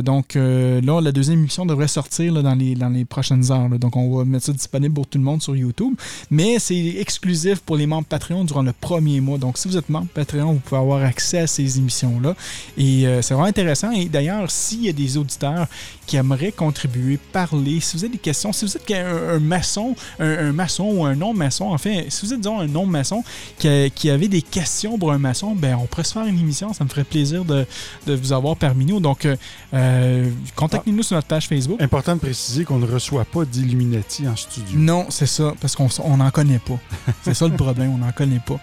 donc, là, la deuxième émission devrait sortir dans, les, dans les prochaines heures. Donc, on va mettre ça disponible pour tout le monde sur YouTube. Mais c'est exclusif pour les membres Patreon durant le premier mois. Donc, si vous êtes membre Patreon, vous pouvez avoir accès à ces émissions-là. Et euh, c'est vraiment intéressant. Et d'ailleurs, s'il y a des auditeurs qui aimeraient contribuer, parler, si vous avez des questions, si vous êtes un, maçon, un, maçon ou un non-maçon, enfin, si vous êtes, disons, un non-maçon qui, qui, avait des questions pour un maçon, ben, on pourrait se faire une émission. Ça me ferait plaisir de, vous avoir parmi nous. Donc, euh, euh, contactez-nous sur notre page Facebook.
Important de préciser qu'on ne reçoit pas d'Illuminati en studio.
Non, c'est ça, parce qu'on n'en connaît pas. C'est ça le problème, on n'en connaît pas.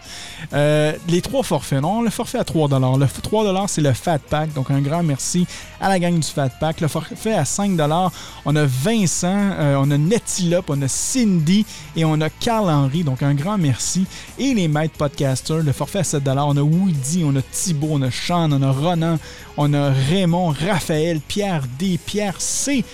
Euh, les trois forfaits, non, le forfait à 3 Le 3 c'est le Fat Pack, donc un grand merci à la gang du Fat Pack. Le forfait à 5 on a Vincent, euh, on a Netilop, on a Cindy et on a Carl-Henry, donc un grand merci. Et les maîtres podcasters, le forfait à 7 on a Woody, on a Thibaut, on a Sean, on a Ronan, on a Raymond, Raphaël, Pierre D, Pierre C,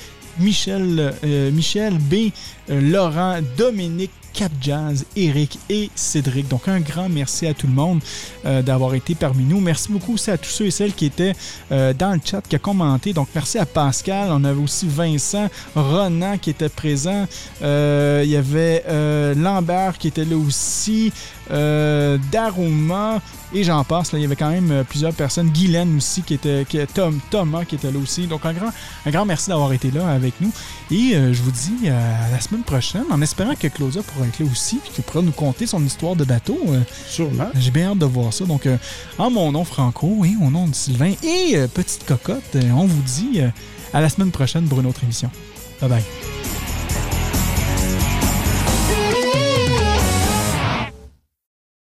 Michel, euh, Michel B, euh, Laurent, Dominique, Cap Jazz, Eric et Cédric. Donc un grand merci à tout le monde euh, d'avoir été parmi nous. Merci beaucoup aussi à tous ceux et celles qui étaient dans le chat, qui a commenté. Donc merci à Pascal. On avait aussi Vincent, Ronan qui était présent. il y avait Lambert qui était là aussi. Daruma, et j'en passe. Là, il y avait quand même euh, plusieurs personnes. Guylaine aussi, qui était, qui, Tom, Thomas qui était là aussi. Donc un grand, un grand merci d'avoir été là avec nous. Et euh, je vous dis euh, à la semaine prochaine, en espérant que Claudia pourra être là aussi, puis qu'il pourra nous conter son histoire de bateau.
Sûrement.
J'ai bien hâte de voir ça. Donc, en mon nom, Franco, et au nom de Sylvain et Petite Cocotte, on vous dit à la semaine prochaine pour une autre émission. Bye bye.